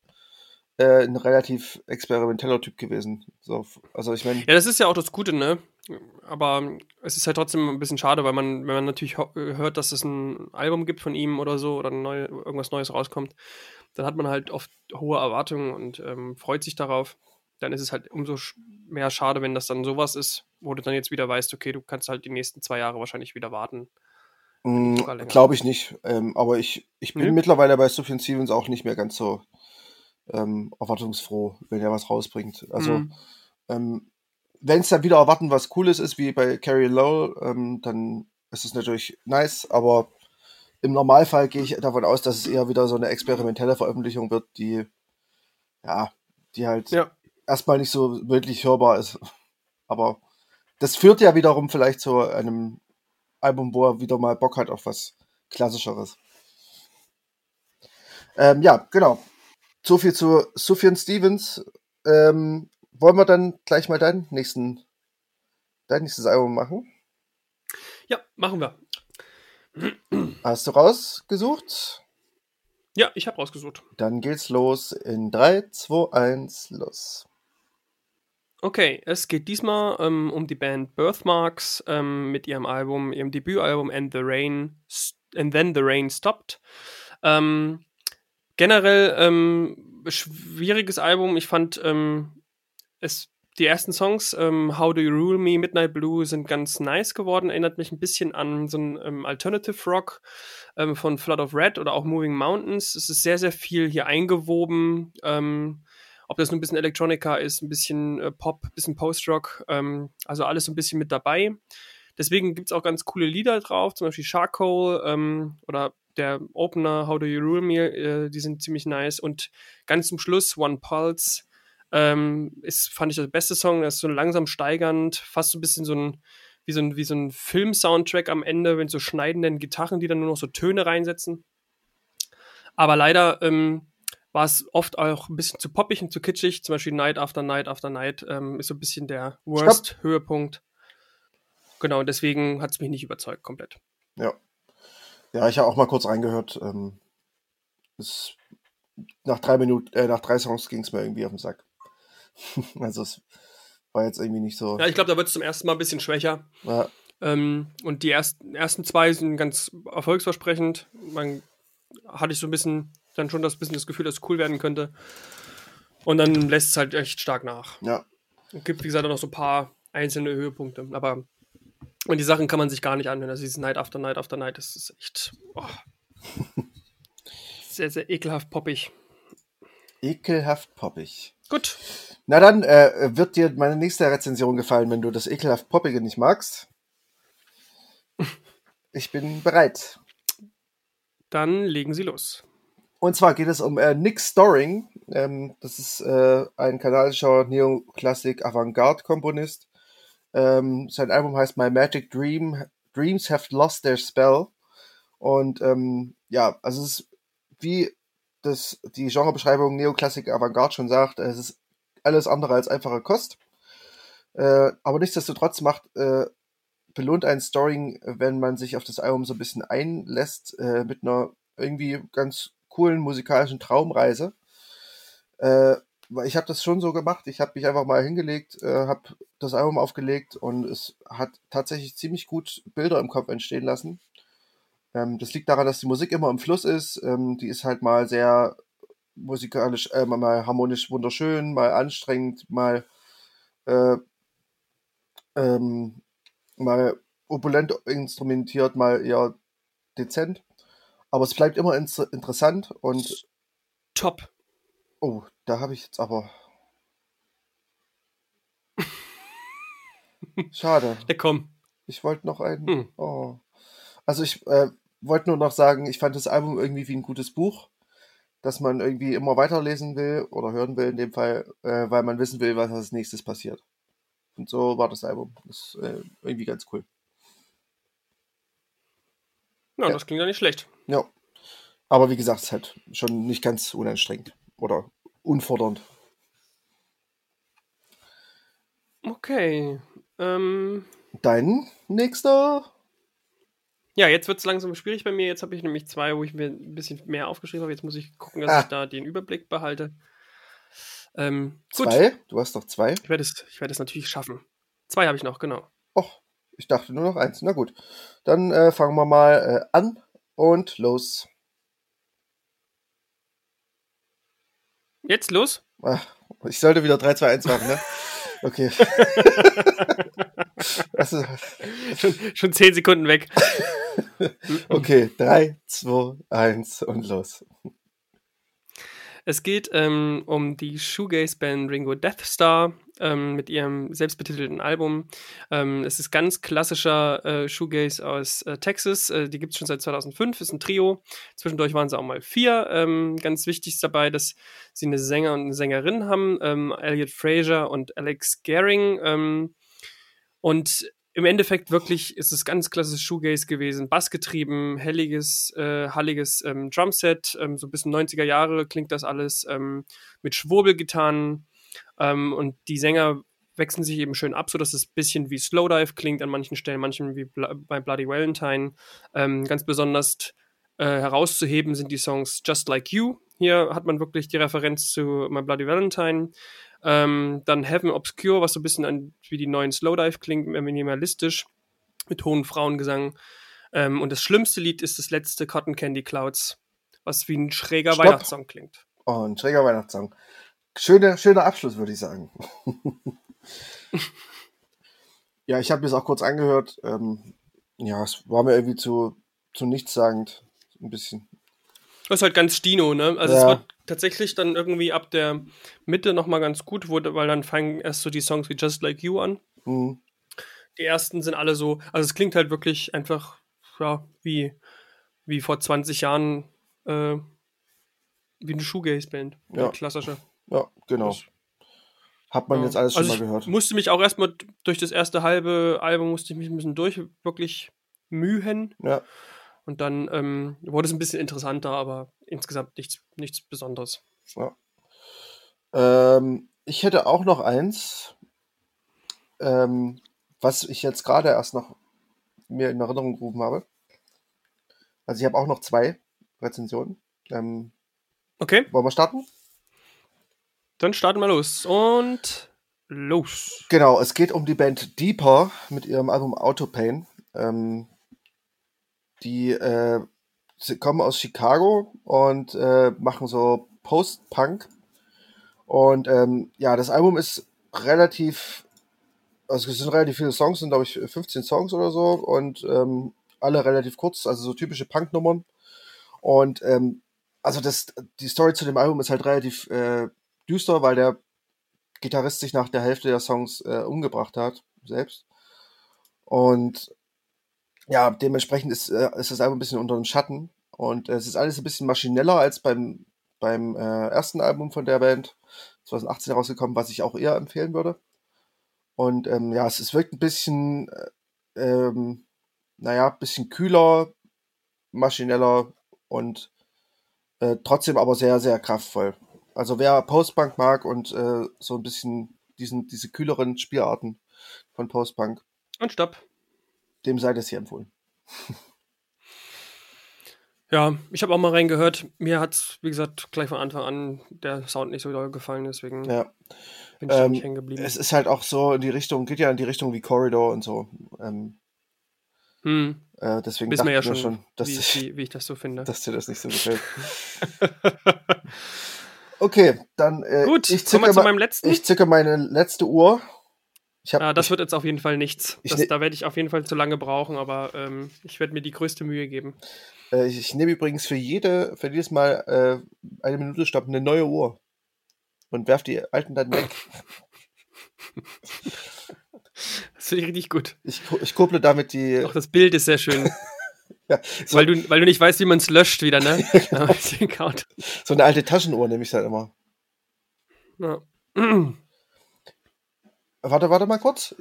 äh, ein relativ experimenteller Typ gewesen. So, also ich meine, Ja, das ist ja auch das Gute, ne? Aber es ist halt trotzdem ein bisschen schade, weil man, wenn man natürlich ho- hört, dass es ein Album gibt von ihm oder so oder neu, irgendwas Neues rauskommt, dann hat man halt oft hohe Erwartungen und ähm, freut sich darauf. Dann ist es halt umso mehr schade, wenn das dann sowas ist, wo du dann jetzt wieder weißt, okay, du kannst halt die nächsten zwei Jahre wahrscheinlich wieder warten. länger. Glaube ich nicht. Ähm, aber ich, ich bin Nee? mittlerweile bei Sufjan Stevens auch nicht mehr ganz so ähm, erwartungsfroh, wenn er was rausbringt. Also, Mhm. ähm, wenn es dann wieder erwarten was Cooles ist, wie bei Carrie Lowell, ähm, dann ist es natürlich nice, aber im Normalfall gehe ich davon aus, dass es eher wieder so eine experimentelle Veröffentlichung wird, die, ja, die halt Ja. Erstmal nicht so wirklich hörbar ist. Aber das führt ja wiederum vielleicht zu einem Album, wo er wieder mal Bock hat auf was Klassischeres. Ähm, ja, genau. So viel zu Sufjan Stevens. Ähm, wollen wir dann gleich mal deinen nächsten, dein nächstes Album machen? Ja, machen wir. Hast du rausgesucht? Ja, ich habe rausgesucht. Dann geht's los in 3, 2, 1, los. Okay, es geht diesmal ähm, um die Band Birthmarks ähm, mit ihrem Album, ihrem Debütalbum And the Rain and Then the Rain Stopped. Ähm, generell ähm, schwieriges Album. Ich fand ähm, es die ersten Songs, ähm, How Do You Rule Me, Midnight Blue, sind ganz nice geworden. Erinnert mich ein bisschen an so ein ähm, Alternative Rock von Flood of Red oder auch Moving Mountains. Es ist sehr, sehr viel hier eingewoben. Ähm, ob das nur ein bisschen Electronica ist, ein bisschen äh, Pop, ein bisschen Post-Rock, ähm, also alles so ein bisschen mit dabei. Deswegen gibt es auch ganz coole Lieder drauf, zum Beispiel Charcoal ähm, oder der Opener How Do You Rule Me, äh, die sind ziemlich nice. Und ganz zum Schluss One Pulse ähm, ist, fand ich, der beste Song. Das ist so langsam steigernd, fast so ein bisschen so ein, wie so ein, wie so ein Film-Soundtrack am Ende, wenn so schneidenden Gitarren, die dann nur noch so Töne reinsetzen. Aber leider ähm, war es oft auch ein bisschen zu poppig und zu kitschig. Zum Beispiel Night After Night After Night ähm, ist so ein bisschen der Worst-Höhepunkt. Genau, deswegen hat es mich nicht überzeugt komplett. Ja. Ja, ich habe auch mal kurz reingehört. Ähm, es, nach drei Minuten, äh, nach drei Songs ging es mir irgendwie auf den Sack. also es war jetzt irgendwie nicht so. Ja, ich glaube, da wird es zum ersten Mal ein bisschen schwächer. Ja, Ähm, und die ersten, ersten zwei sind ganz erfolgsversprechend. Man hatte ich so ein bisschen, dann schon das bisschen das Gefühl, dass es cool werden könnte. Und dann lässt es halt echt stark nach. ja. Es gibt, wie gesagt, auch noch so ein paar einzelne Höhepunkte. Aber und die Sachen kann man sich gar nicht anhören. Also dieses Night After Night After Night, das ist echt oh. sehr, sehr ekelhaft poppig. Ekelhaft poppig. Gut. Na dann äh, wird dir meine nächste Rezension gefallen, wenn du das ekelhaft poppige nicht magst. Ich bin bereit. Dann legen Sie los. Und zwar geht es um äh, Nick Storing. Ähm, das ist äh, ein kanadischer Neoklassik-Avantgarde-Komponist. Ähm, sein Album heißt My Magic Dream. Dreams have lost their spell. Und ähm, ja, also es ist wie das, die Genrebeschreibung Neoklassik Avantgarde schon sagt, es ist alles andere als einfache Kost. Äh, aber nichtsdestotrotz macht, äh, belohnt ein Storing, wenn man sich auf das Album so ein bisschen einlässt, äh, mit einer irgendwie ganz coolen musikalischen Traumreise. Äh, ich habe das schon so gemacht. Ich habe mich einfach mal hingelegt, äh, habe das Album aufgelegt und es hat tatsächlich ziemlich gut Bilder im Kopf entstehen lassen. Ähm, das liegt daran, dass die Musik immer im Fluss ist. Ähm, die ist halt mal sehr musikalisch, äh, mal harmonisch wunderschön, mal anstrengend, mal äh, ähm, mal opulent instrumentiert, mal eher dezent. Aber es bleibt immer ins- interessant und Top. oh, da habe ich jetzt aber. Schade. Ja, komm. Ich wollte noch einen. Hm. Oh. Also ich äh, wollte nur noch sagen, ich fand das Album irgendwie wie ein gutes Buch, das man irgendwie immer weiterlesen will oder hören will in dem Fall, äh, weil man wissen will, was als nächstes passiert. Und so war das Album. Das ist äh, irgendwie ganz cool. Ja, Ja. das klingt ja nicht schlecht. Ja. Aber wie gesagt, es ist halt schon nicht ganz unanstrengend oder unfordernd. Okay. Ähm, Dein nächster? ja, jetzt wird es langsam schwierig bei mir. Jetzt habe ich nämlich zwei, wo ich mir ein bisschen mehr aufgeschrieben habe. Jetzt muss ich gucken, dass Ah. ich da den Überblick behalte. Ähm, gut. Zwei? Du hast doch zwei? Ich werde es, ich werde es natürlich schaffen. Zwei habe ich noch, genau. Och, ich dachte nur noch eins. Na gut. Dann äh, fangen wir mal äh, an und los. Jetzt los. Ach, ich sollte wieder 3, 2, 1 machen, ne? Okay. also, Schon, schon zehn Sekunden weg. okay, 3, 2, 1 und los. Es geht ähm, um die Shoegaze-Band Ringo Death Star ähm, mit ihrem selbstbetitelten Album. Ähm, es ist ganz klassischer äh, Shoegaze aus äh, Texas. Äh, die gibt es schon seit 2005, ist ein Trio. Zwischendurch waren sie auch mal vier. Ähm, ganz wichtig ist dabei, dass sie eine Sänger und eine Sängerin haben, ähm, Elliot Fraser und Alex Gehring. Ähm, und im Endeffekt wirklich ist es ganz klassisch Shoegaze gewesen, bassgetrieben, helliges, äh, halliges ähm, Drumset, ähm, so bis in 90er Jahre klingt das alles ähm, mit Schwurbelgitarren ähm, und die Sänger wechseln sich eben schön ab, sodass es ein bisschen wie Slowdive klingt an manchen Stellen, manchen wie Bla bei Bloody Valentine. Ähm, ganz besonders äh, herauszuheben sind die Songs Just Like You. Hier hat man wirklich die Referenz zu My Bloody Valentine. Ähm, dann Heaven Obscure, was so ein bisschen an, wie die neuen Slowdive klingt, mehr minimalistisch, mit hohen Frauengesang. Ähm, und das schlimmste Lied ist das letzte Cotton Candy Clouds, was wie ein schräger Stopp. Weihnachtssong klingt. Oh, ein schräger Weihnachtssong. Schöner, schöner Abschluss, würde ich sagen. ja, ich habe mir das auch kurz angehört. Ähm, ja, es war mir irgendwie zu, zu nichtssagend. Ein bisschen. Das ist halt ganz Stino, ne? Also es Ja. wird tatsächlich dann irgendwie ab der Mitte nochmal ganz gut, wurde, weil dann fangen erst so die Songs wie Just Like You an. Hm, Die ersten sind alle so, also es klingt halt wirklich einfach, ja, wie, wie vor 20 Jahren, äh, wie eine Shoegaze-Band. Ja. Klassische. ja, genau. Das- Hat man Ja. jetzt alles schon Also mal ich gehört. Musste mich auch erstmal durch das erste halbe Album musste ich mich ein bisschen durch, wirklich mühen. Ja, Und dann ähm, wurde es ein bisschen interessanter, aber insgesamt nichts, nichts Besonderes. ja. Ähm, ich hätte auch noch eins, ähm, was ich jetzt gerade erst noch mir in Erinnerung gerufen habe. Also ich habe auch noch zwei Rezensionen. Ähm, Okay, wollen wir starten? dann starten wir los. Und los. Genau, es geht um die Band Deeper mit ihrem Album Autopain. Ähm, die äh, kommen aus Chicago und äh, machen so Post-Punk. Und ähm, ja, das Album ist relativ, also es sind relativ viele Songs, sind glaube ich 15 Songs oder so und ähm, alle relativ kurz, also so typische Punk-Nummern. Und ähm, also das, die Story zu dem Album ist halt relativ äh, düster, weil der Gitarrist sich nach der Hälfte der Songs äh, umgebracht hat, selbst. Und ja, dementsprechend ist, äh, ist das Album ein bisschen unter dem Schatten. Und äh, es ist alles ein bisschen maschineller als beim, beim äh, ersten Album von der Band, 2018 rausgekommen, was ich auch eher empfehlen würde. Und ähm, ja, es, es wirkt ein bisschen, äh, ähm, naja, ein bisschen kühler, maschineller und äh, trotzdem aber sehr, sehr kraftvoll. Also wer Postpunk mag und äh, so ein bisschen diesen, diese kühleren Spielarten von Postpunk. Und stopp. Dem sei das hier empfohlen. Ja, ich habe auch mal reingehört. Mir hat es, wie gesagt, gleich von Anfang an der Sound nicht so doll gefallen, deswegen ja. bin ich ähm, nicht hängen geblieben. Es ist halt auch so in die Richtung, geht ja in die Richtung wie Corridor und so. Ähm, hm. äh, deswegen Wissen wir ja schon, schon dass, wie, wie, wie, ich das so finde. dass dir das nicht so gefällt. okay, dann äh, Gut, ich wir zu meinem letzten. Ich zücke meine letzte Uhr. Ich hab, ah, das ich, wird jetzt auf jeden Fall nichts. Das, ne da werde ich auf jeden Fall zu lange brauchen, aber ähm, ich werde mir die größte Mühe geben. Äh, ich, ich nehme übrigens für jede, für jedes Mal äh, eine Minute Stopp eine neue Uhr und werfe die alten dann weg. das finde ich richtig gut. Ich, ich kupple damit die. Auch das Bild ist sehr schön. ja, so weil, du, weil du nicht weißt, wie man es löscht wieder, ne? so eine alte Taschenuhr nehme ich dann immer. Ja. Warte, warte mal kurz.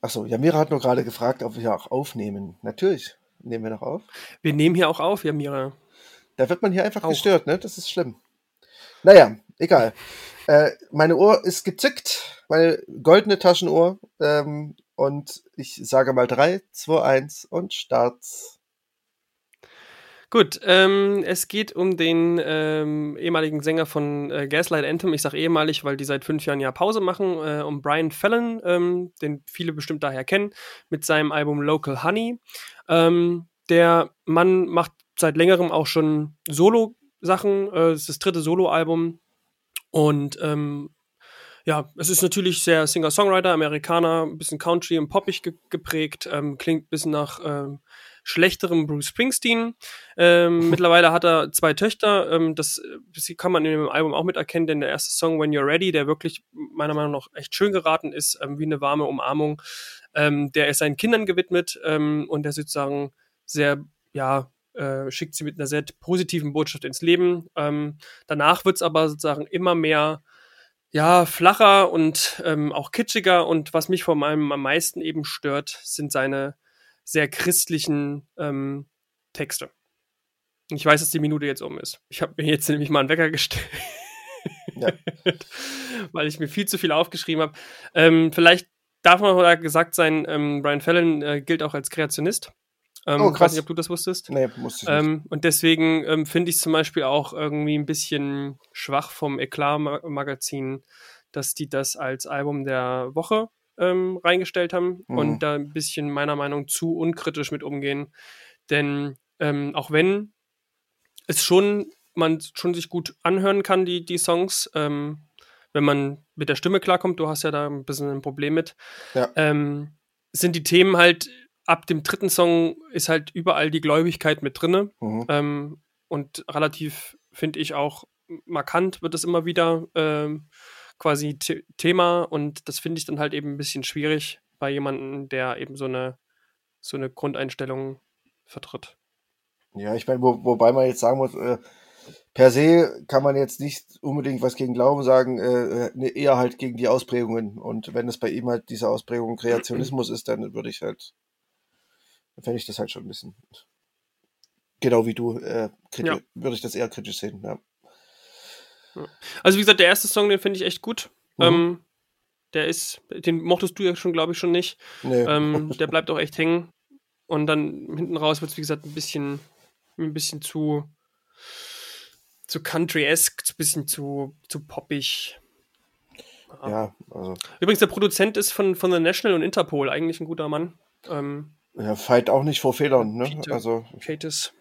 Achso, Jamira hat nur gerade gefragt, ob wir auch aufnehmen. Natürlich nehmen wir noch auf. Wir nehmen hier auch auf, Jamira. Da wird man hier einfach auch. gestört, ne? Das ist schlimm. Naja, egal. äh, meine Uhr ist gezückt, meine goldene Taschenuhr. Ähm, und ich sage mal 3, 2, 1 und Start. Gut, ähm, es geht um den ähm, ehemaligen Sänger von äh, Gaslight Anthem. Ich sage ehemalig, weil die seit fünf Jahren ja Pause machen. Äh, um Brian Fallon, ähm, den viele bestimmt daher kennen, mit seinem Album Local Honey. Ähm, der Mann macht seit längerem auch schon Solo-Sachen. Äh, es ist das dritte Solo-Album. Und ähm, ja, es ist natürlich sehr Singer-Songwriter, Amerikaner, ein bisschen Country und poppig ge geprägt, ähm, klingt ein bisschen nach schlechterem Bruce Springsteen. Ähm, mittlerweile hat er zwei Töchter. Ähm, das, das kann man in dem Album auch miterkennen, denn der erste Song When You're Ready, der wirklich meiner Meinung nach echt schön geraten ist, ähm, wie eine warme Umarmung, ähm, der ist seinen Kindern gewidmet ähm, und der sozusagen sehr, ja, äh, schickt sie mit einer sehr positiven Botschaft ins Leben. Ähm, danach wird es aber sozusagen immer mehr ja, flacher und ähm, auch kitschiger. Und was mich vor allem am meisten eben stört, sind seine sehr christlichen ähm, Texte. Ich weiß, dass die Minute jetzt um ist. Ich habe mir jetzt nämlich mal einen Wecker gestellt. Ja. weil ich mir viel zu viel aufgeschrieben habe. Ähm, vielleicht darf man mal gesagt sein, ähm, Brian Fallon äh, gilt auch als Kreationist. Ähm, oh, krass. Ich weiß nicht, ob du das wusstest. Nee, wusste ich ähm, nicht. und deswegen ähm, finde ich es zum Beispiel auch irgendwie ein bisschen schwach vom Eklat-Magazin, dass die das als Album der Woche ähm, reingestellt haben mhm. und da ein bisschen meiner Meinung nach zu unkritisch mit umgehen. Denn ähm, auch wenn es schon, man schon sich gut anhören kann, die, die Songs, ähm, wenn man mit der Stimme klarkommt, du hast ja da ein bisschen ein Problem mit, ja. ähm, sind die Themen halt, ab dem dritten Song ist halt überall die Gläubigkeit mit drinne. Mhm. Ähm, und relativ, finde ich, auch markant wird es immer wieder ähm, quasi Thema und das finde ich dann halt eben ein bisschen schwierig bei jemandem, der eben so eine, so eine Grundeinstellung vertritt. Ja, ich meine, wo, wobei man jetzt sagen muss, äh, per se kann man jetzt nicht unbedingt was gegen Glauben sagen, äh, ne, eher halt gegen die Ausprägungen. Und wenn es bei ihm halt diese Ausprägung Kreationismus ist, dann würde ich halt, dann fände ich das halt schon ein bisschen, genau wie du, äh, ja. würde ich das eher kritisch sehen, ja. Also wie gesagt, der erste Song, den finde ich echt gut. Mhm. Ähm, der ist, den mochtest du ja schon, glaube ich, schon nicht. Nee. Ähm, der bleibt auch echt hängen. Und dann hinten raus wird es, wie gesagt, ein bisschen, ein bisschen zu, zu country-esque, ein bisschen zu, zu poppig. Ja. ja, also. Übrigens, der Produzent ist von, von The National und Interpol, eigentlich ein guter Mann. Ähm, ja, feit auch nicht vor Fehlern, ne? Peter also. Katis.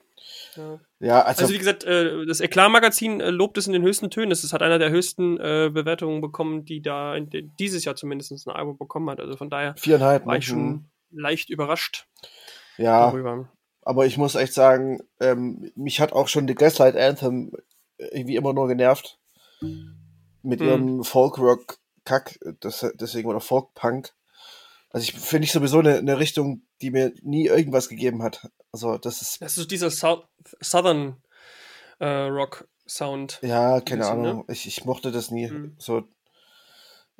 Ja. Ja, also, Also wie gesagt, äh, das Eklat-Magazin äh, lobt es in den höchsten Tönen. Es hat einer der höchsten äh, Bewertungen bekommen, die da dieses Jahr zumindest ein Album bekommen hat. Also von daher viereinhalb. war ich schon leicht überrascht Ja, darüber. aber ich muss echt sagen, ähm, mich hat auch schon die Gaslight Anthem irgendwie immer nur genervt. Mit Hm. ihrem Folk-Rock-Kack, deswegen, oder Folk-Punk. Also ich finde ich sowieso eine, eine Richtung, die mir nie irgendwas gegeben hat. Also das ist, Das ist dieser Sou Southern äh, Rock Sound. ja, keine bisschen, ne? Ahnung. Ich, ich mochte das nie. Hm. So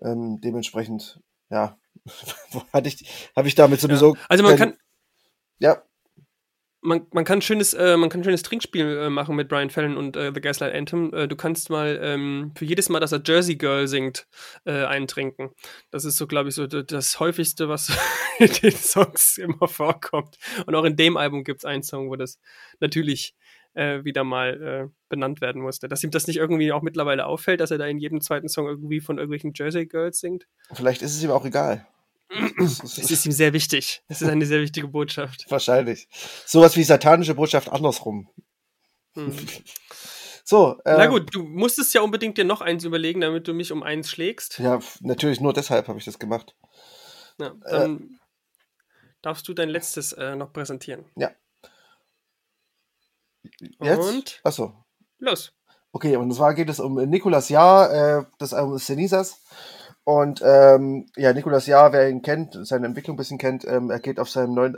ähm, dementsprechend, ja, hatte ich, habe ich damit sowieso. Also man kein- kann, Ja, man, man kann schönes, äh, schönes Trinkspiel äh, machen mit Brian Fallon und äh, The Gaslight Anthem. Äh, du kannst mal ähm, für jedes Mal, dass er Jersey Girl singt, äh, eintrinken. Das ist so, glaube ich, so das häufigste, was in den Songs immer vorkommt. Und auch in dem Album gibt es einen Song, wo das natürlich äh, wieder mal benannt werden musste. Dass ihm das nicht irgendwie auch mittlerweile auffällt, dass er da in jedem zweiten Song irgendwie von irgendwelchen Jersey Girls singt. vielleicht ist es ihm auch egal. Das ist ihm sehr wichtig. Das ist eine sehr wichtige Botschaft. Wahrscheinlich. Sowas wie satanische Botschaft andersrum. Hm. So, äh, Na gut, du musstest ja unbedingt dir noch eins überlegen, damit du mich um eins schlägst. Ja, natürlich nur deshalb habe ich das gemacht. Ja, dann darfst du dein letztes äh, noch präsentieren. Jetzt? Und Achso. los. Okay, und zwar geht es um Nicolas Jahr, äh, das Album ist Cenizas. Und ähm, ja, Nicolas Jahr, wer ihn kennt, seine Entwicklung ein bisschen kennt, ähm, er geht auf seinem neuen.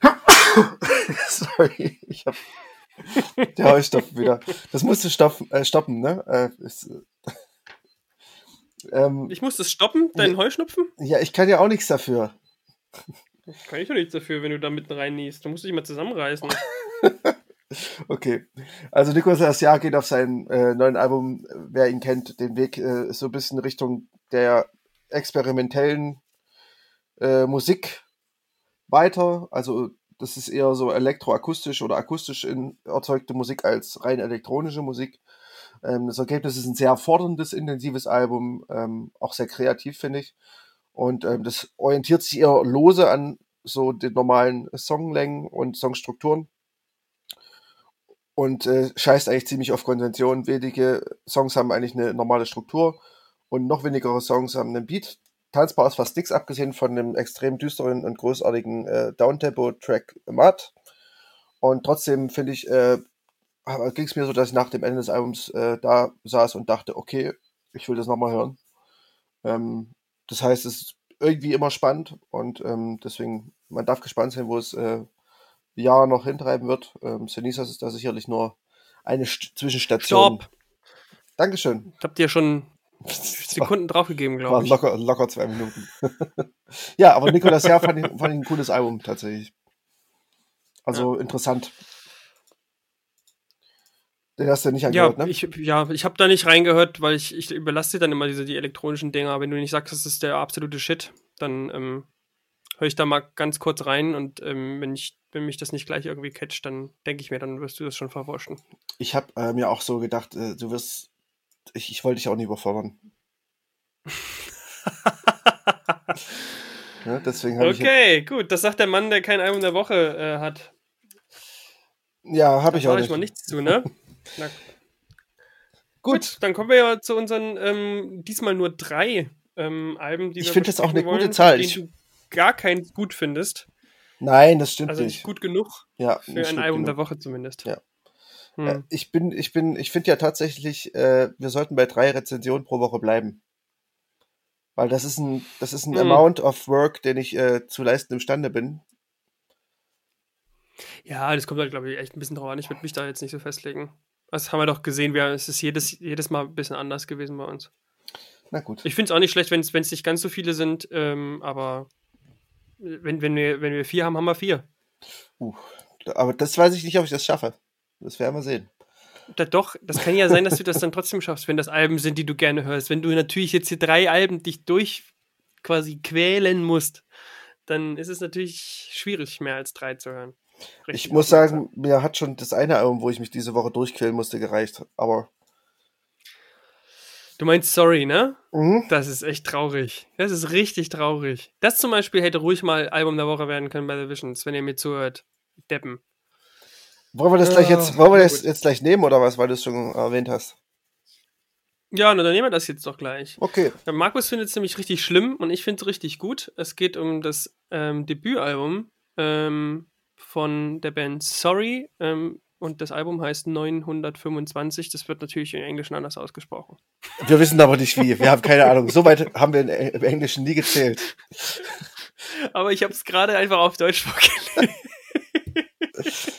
Sorry, ich hab. Der Heustopf wieder. Das musst du stoppen, äh, stoppen ne? Äh, ist, äh, ähm, Ich muss das stoppen, deinen Heuschnupfen? ja, ich kann ja auch nichts dafür. Kann ich doch nichts dafür, wenn du da mitten rein niest. Du musst dich mal zusammenreißen. Okay. Also Nicolas Jahr geht auf sein äh, neuen Album, wer ihn kennt, den Weg äh, so ein bisschen Richtung der experimentellen äh, Musik weiter. Also das ist eher so elektroakustisch oder akustisch in, erzeugte Musik als rein elektronische Musik. Ähm, das Ergebnis ist ein sehr forderndes, intensives Album, ähm, auch sehr kreativ, finde ich. Und ähm, das orientiert sich eher lose an so den normalen Songlängen und Songstrukturen und äh, scheißt eigentlich ziemlich auf Konvention. Wenige Songs haben eigentlich eine normale Struktur und noch wenigere Songs haben einen Beat. Tanzbar ist fast nichts, abgesehen von dem extrem düsteren und großartigen äh, Downtempo-Track Mud. Und trotzdem finde ich, äh, ging es mir so, dass ich nach dem Ende des Albums äh, da saß und dachte, okay, ich will das nochmal hören. Ähm, das heißt, es ist irgendwie immer spannend und ähm, deswegen, man darf gespannt sein, wo es äh, Jahr noch hintreiben wird. Ähm, Cenizas ist da sicherlich nur eine St Zwischenstation. Stopp! Dankeschön. Ich hab dir schon Sekunden draufgegeben, glaube ich. locker, locker zwei Minuten. ja, aber Nicolas Jahr fand ich, fand ich ein cooles Album tatsächlich. Also interessant. Den hast du nicht Ja, angehört, ne? ich, ja, ich habe da nicht reingehört, weil ich, ich überlasse dir dann immer diese die elektronischen Dinger. Wenn du nicht sagst, das ist der absolute Shit, dann ähm, höre ich da mal ganz kurz rein und ähm, wenn, ich, wenn mich das nicht gleich irgendwie catcht, dann denke ich mir, dann wirst du das schon verforschen. Ich habe äh, mir auch so gedacht, äh, du wirst. Ich, ich wollte dich auch nicht überfordern. Ne? Deswegen habe ich. okay, gut, das sagt der Mann, der kein Album der Woche äh, hat. Ja, habe ich Da auch nicht. ich mal nichts zu, ne? Na, Gut. gut, dann kommen wir ja zu unseren ähm, diesmal nur drei ähm, Alben, die Ich wir finde das auch eine besprechen gute wollen, Zahl. Ich- gar keins gut findest. Nein, das stimmt Also nicht. nicht gut genug ja, für ein Album genug. der Woche zumindest. Ja. Hm. Äh, ich bin, ich bin, ich finde ja tatsächlich, äh, wir sollten bei drei Rezensionen pro Woche bleiben. Weil das ist ein, das ist ein Hm. Amount of Work, den ich äh, zu leisten imstande bin. Ja, das kommt halt, glaube ich, echt ein bisschen drauf an. Ich würde mich da jetzt nicht so festlegen. Das haben wir doch gesehen, wir, es ist jedes, jedes Mal ein bisschen anders gewesen bei uns. Na gut. Ich finde es auch nicht schlecht, wenn es nicht ganz so viele sind, ähm, aber wenn, wenn, wir, wenn wir vier haben, haben wir vier. Uh, aber das weiß ich nicht, ob ich das schaffe. Das werden wir sehen. Da, doch, das kann ja sein, dass du das dann trotzdem schaffst, wenn das Alben sind, die du gerne hörst. Wenn du natürlich jetzt hier drei Alben dich durch quasi quälen musst, dann ist es natürlich schwierig, mehr als drei zu hören. ich muss sagen, mir hat schon das eine Album, wo ich mich diese Woche durchquälen musste, gereicht. Aber. Du meinst Sorry, ne? Mhm. Das ist echt traurig. Das ist richtig traurig. Das zum Beispiel hätte ruhig mal Album der Woche werden können bei The Visions, wenn ihr mir zuhört. Deppen. Wollen wir das gleich jetzt, wollen wir das jetzt gleich nehmen oder was, weil du es schon erwähnt hast? Ja, na, dann nehmen wir das jetzt doch gleich. Okay. Ja, Markus findet es nämlich richtig schlimm und ich finde es richtig gut. Es geht um das ähm, Debütalbum ähm, von der Band Sorry ähm, und das Album heißt 925. Das wird natürlich im Englischen anders ausgesprochen. Wir wissen aber nicht wie. Wir haben keine Ahnung. Soweit haben wir im Englischen nie gezählt. Aber ich habe es gerade einfach auf Deutsch vorgelesen.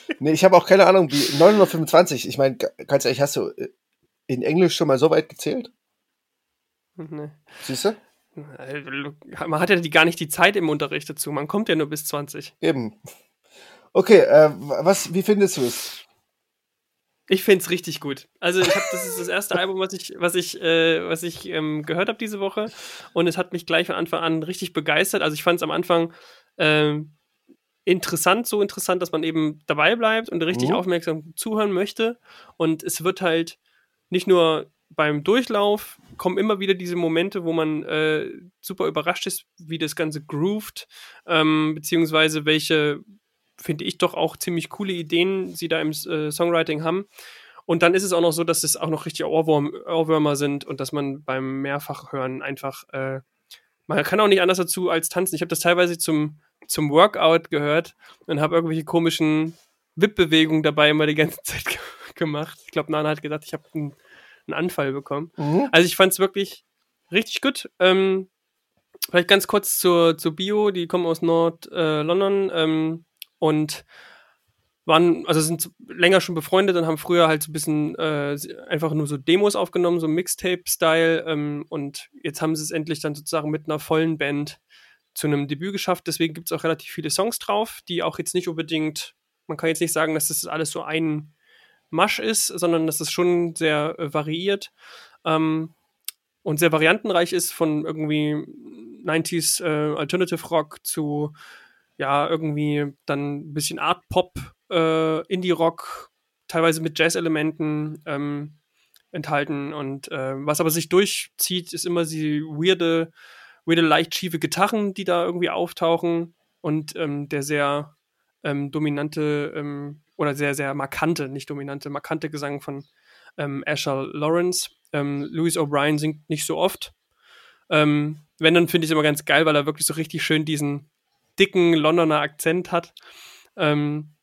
nee, ich habe auch keine Ahnung wie. 925. Ich meine, ganz ehrlich, hast du äh, in Englisch schon mal so weit gezählt? Nee. Siehst du? Man hat ja die, gar nicht die Zeit im Unterricht dazu. Man kommt ja nur bis 20. Eben. Okay, äh, was, wie findest du es? Ich finde es richtig gut. Also ich habe, das ist das erste Album, was ich, was ich, äh, was ich ähm, gehört habe diese Woche, und es hat mich gleich von Anfang an richtig begeistert. Also ich fand es am Anfang ähm, interessant, so interessant, dass man eben dabei bleibt und richtig mhm. aufmerksam zuhören möchte. Und es wird halt nicht nur beim Durchlauf kommen immer wieder diese Momente, wo man äh, super überrascht ist, wie das Ganze grooved, ähm, beziehungsweise welche, finde ich, doch auch ziemlich coole Ideen sie da im äh, Songwriting haben. Und dann ist es auch noch so, dass es auch noch richtige Ohrwurm, Ohrwürmer sind und dass man beim Mehrfachhören einfach, äh, man kann auch nicht anders dazu als tanzen. Ich habe das teilweise zum, zum Workout gehört und habe irgendwelche komischen Wippbewegungen dabei immer die ganze Zeit gemacht. Ich glaube, Nana hat gesagt, ich habe einen, einen, Anfall bekommen. Mhm. Also ich fand es wirklich richtig gut. Ähm, vielleicht ganz kurz zur, zur Bio, die kommen aus Nord-London äh, ähm, und waren, also sind länger schon befreundet und haben früher halt so ein bisschen äh, einfach nur so Demos aufgenommen, so Mixtape-Style. Ähm, und jetzt haben sie es endlich dann sozusagen mit einer vollen Band zu einem Debüt geschafft. Deswegen gibt es auch relativ viele Songs drauf, die auch jetzt nicht unbedingt, man kann jetzt nicht sagen, dass das alles so ein Masch ist, sondern dass es schon sehr äh, variiert ähm, und sehr variantenreich ist von irgendwie 90s äh, Alternative Rock zu ja, irgendwie dann ein bisschen Art Pop, äh, Indie Rock, teilweise mit Jazz-Elementen ähm, enthalten. Und äh, was aber sich durchzieht, ist immer die weirde, weirde, leicht schiefe Gitarren, die da irgendwie auftauchen und ähm, der sehr ähm, dominante ähm, oder sehr, sehr markante, nicht dominante, markante Gesang von ähm, Asher Lawrence. Ähm, Louis O'Brien singt nicht so oft. Wenn, dann finde ich es immer ganz geil, weil er wirklich so richtig schön diesen dicken Londoner Akzent hat. Ähm,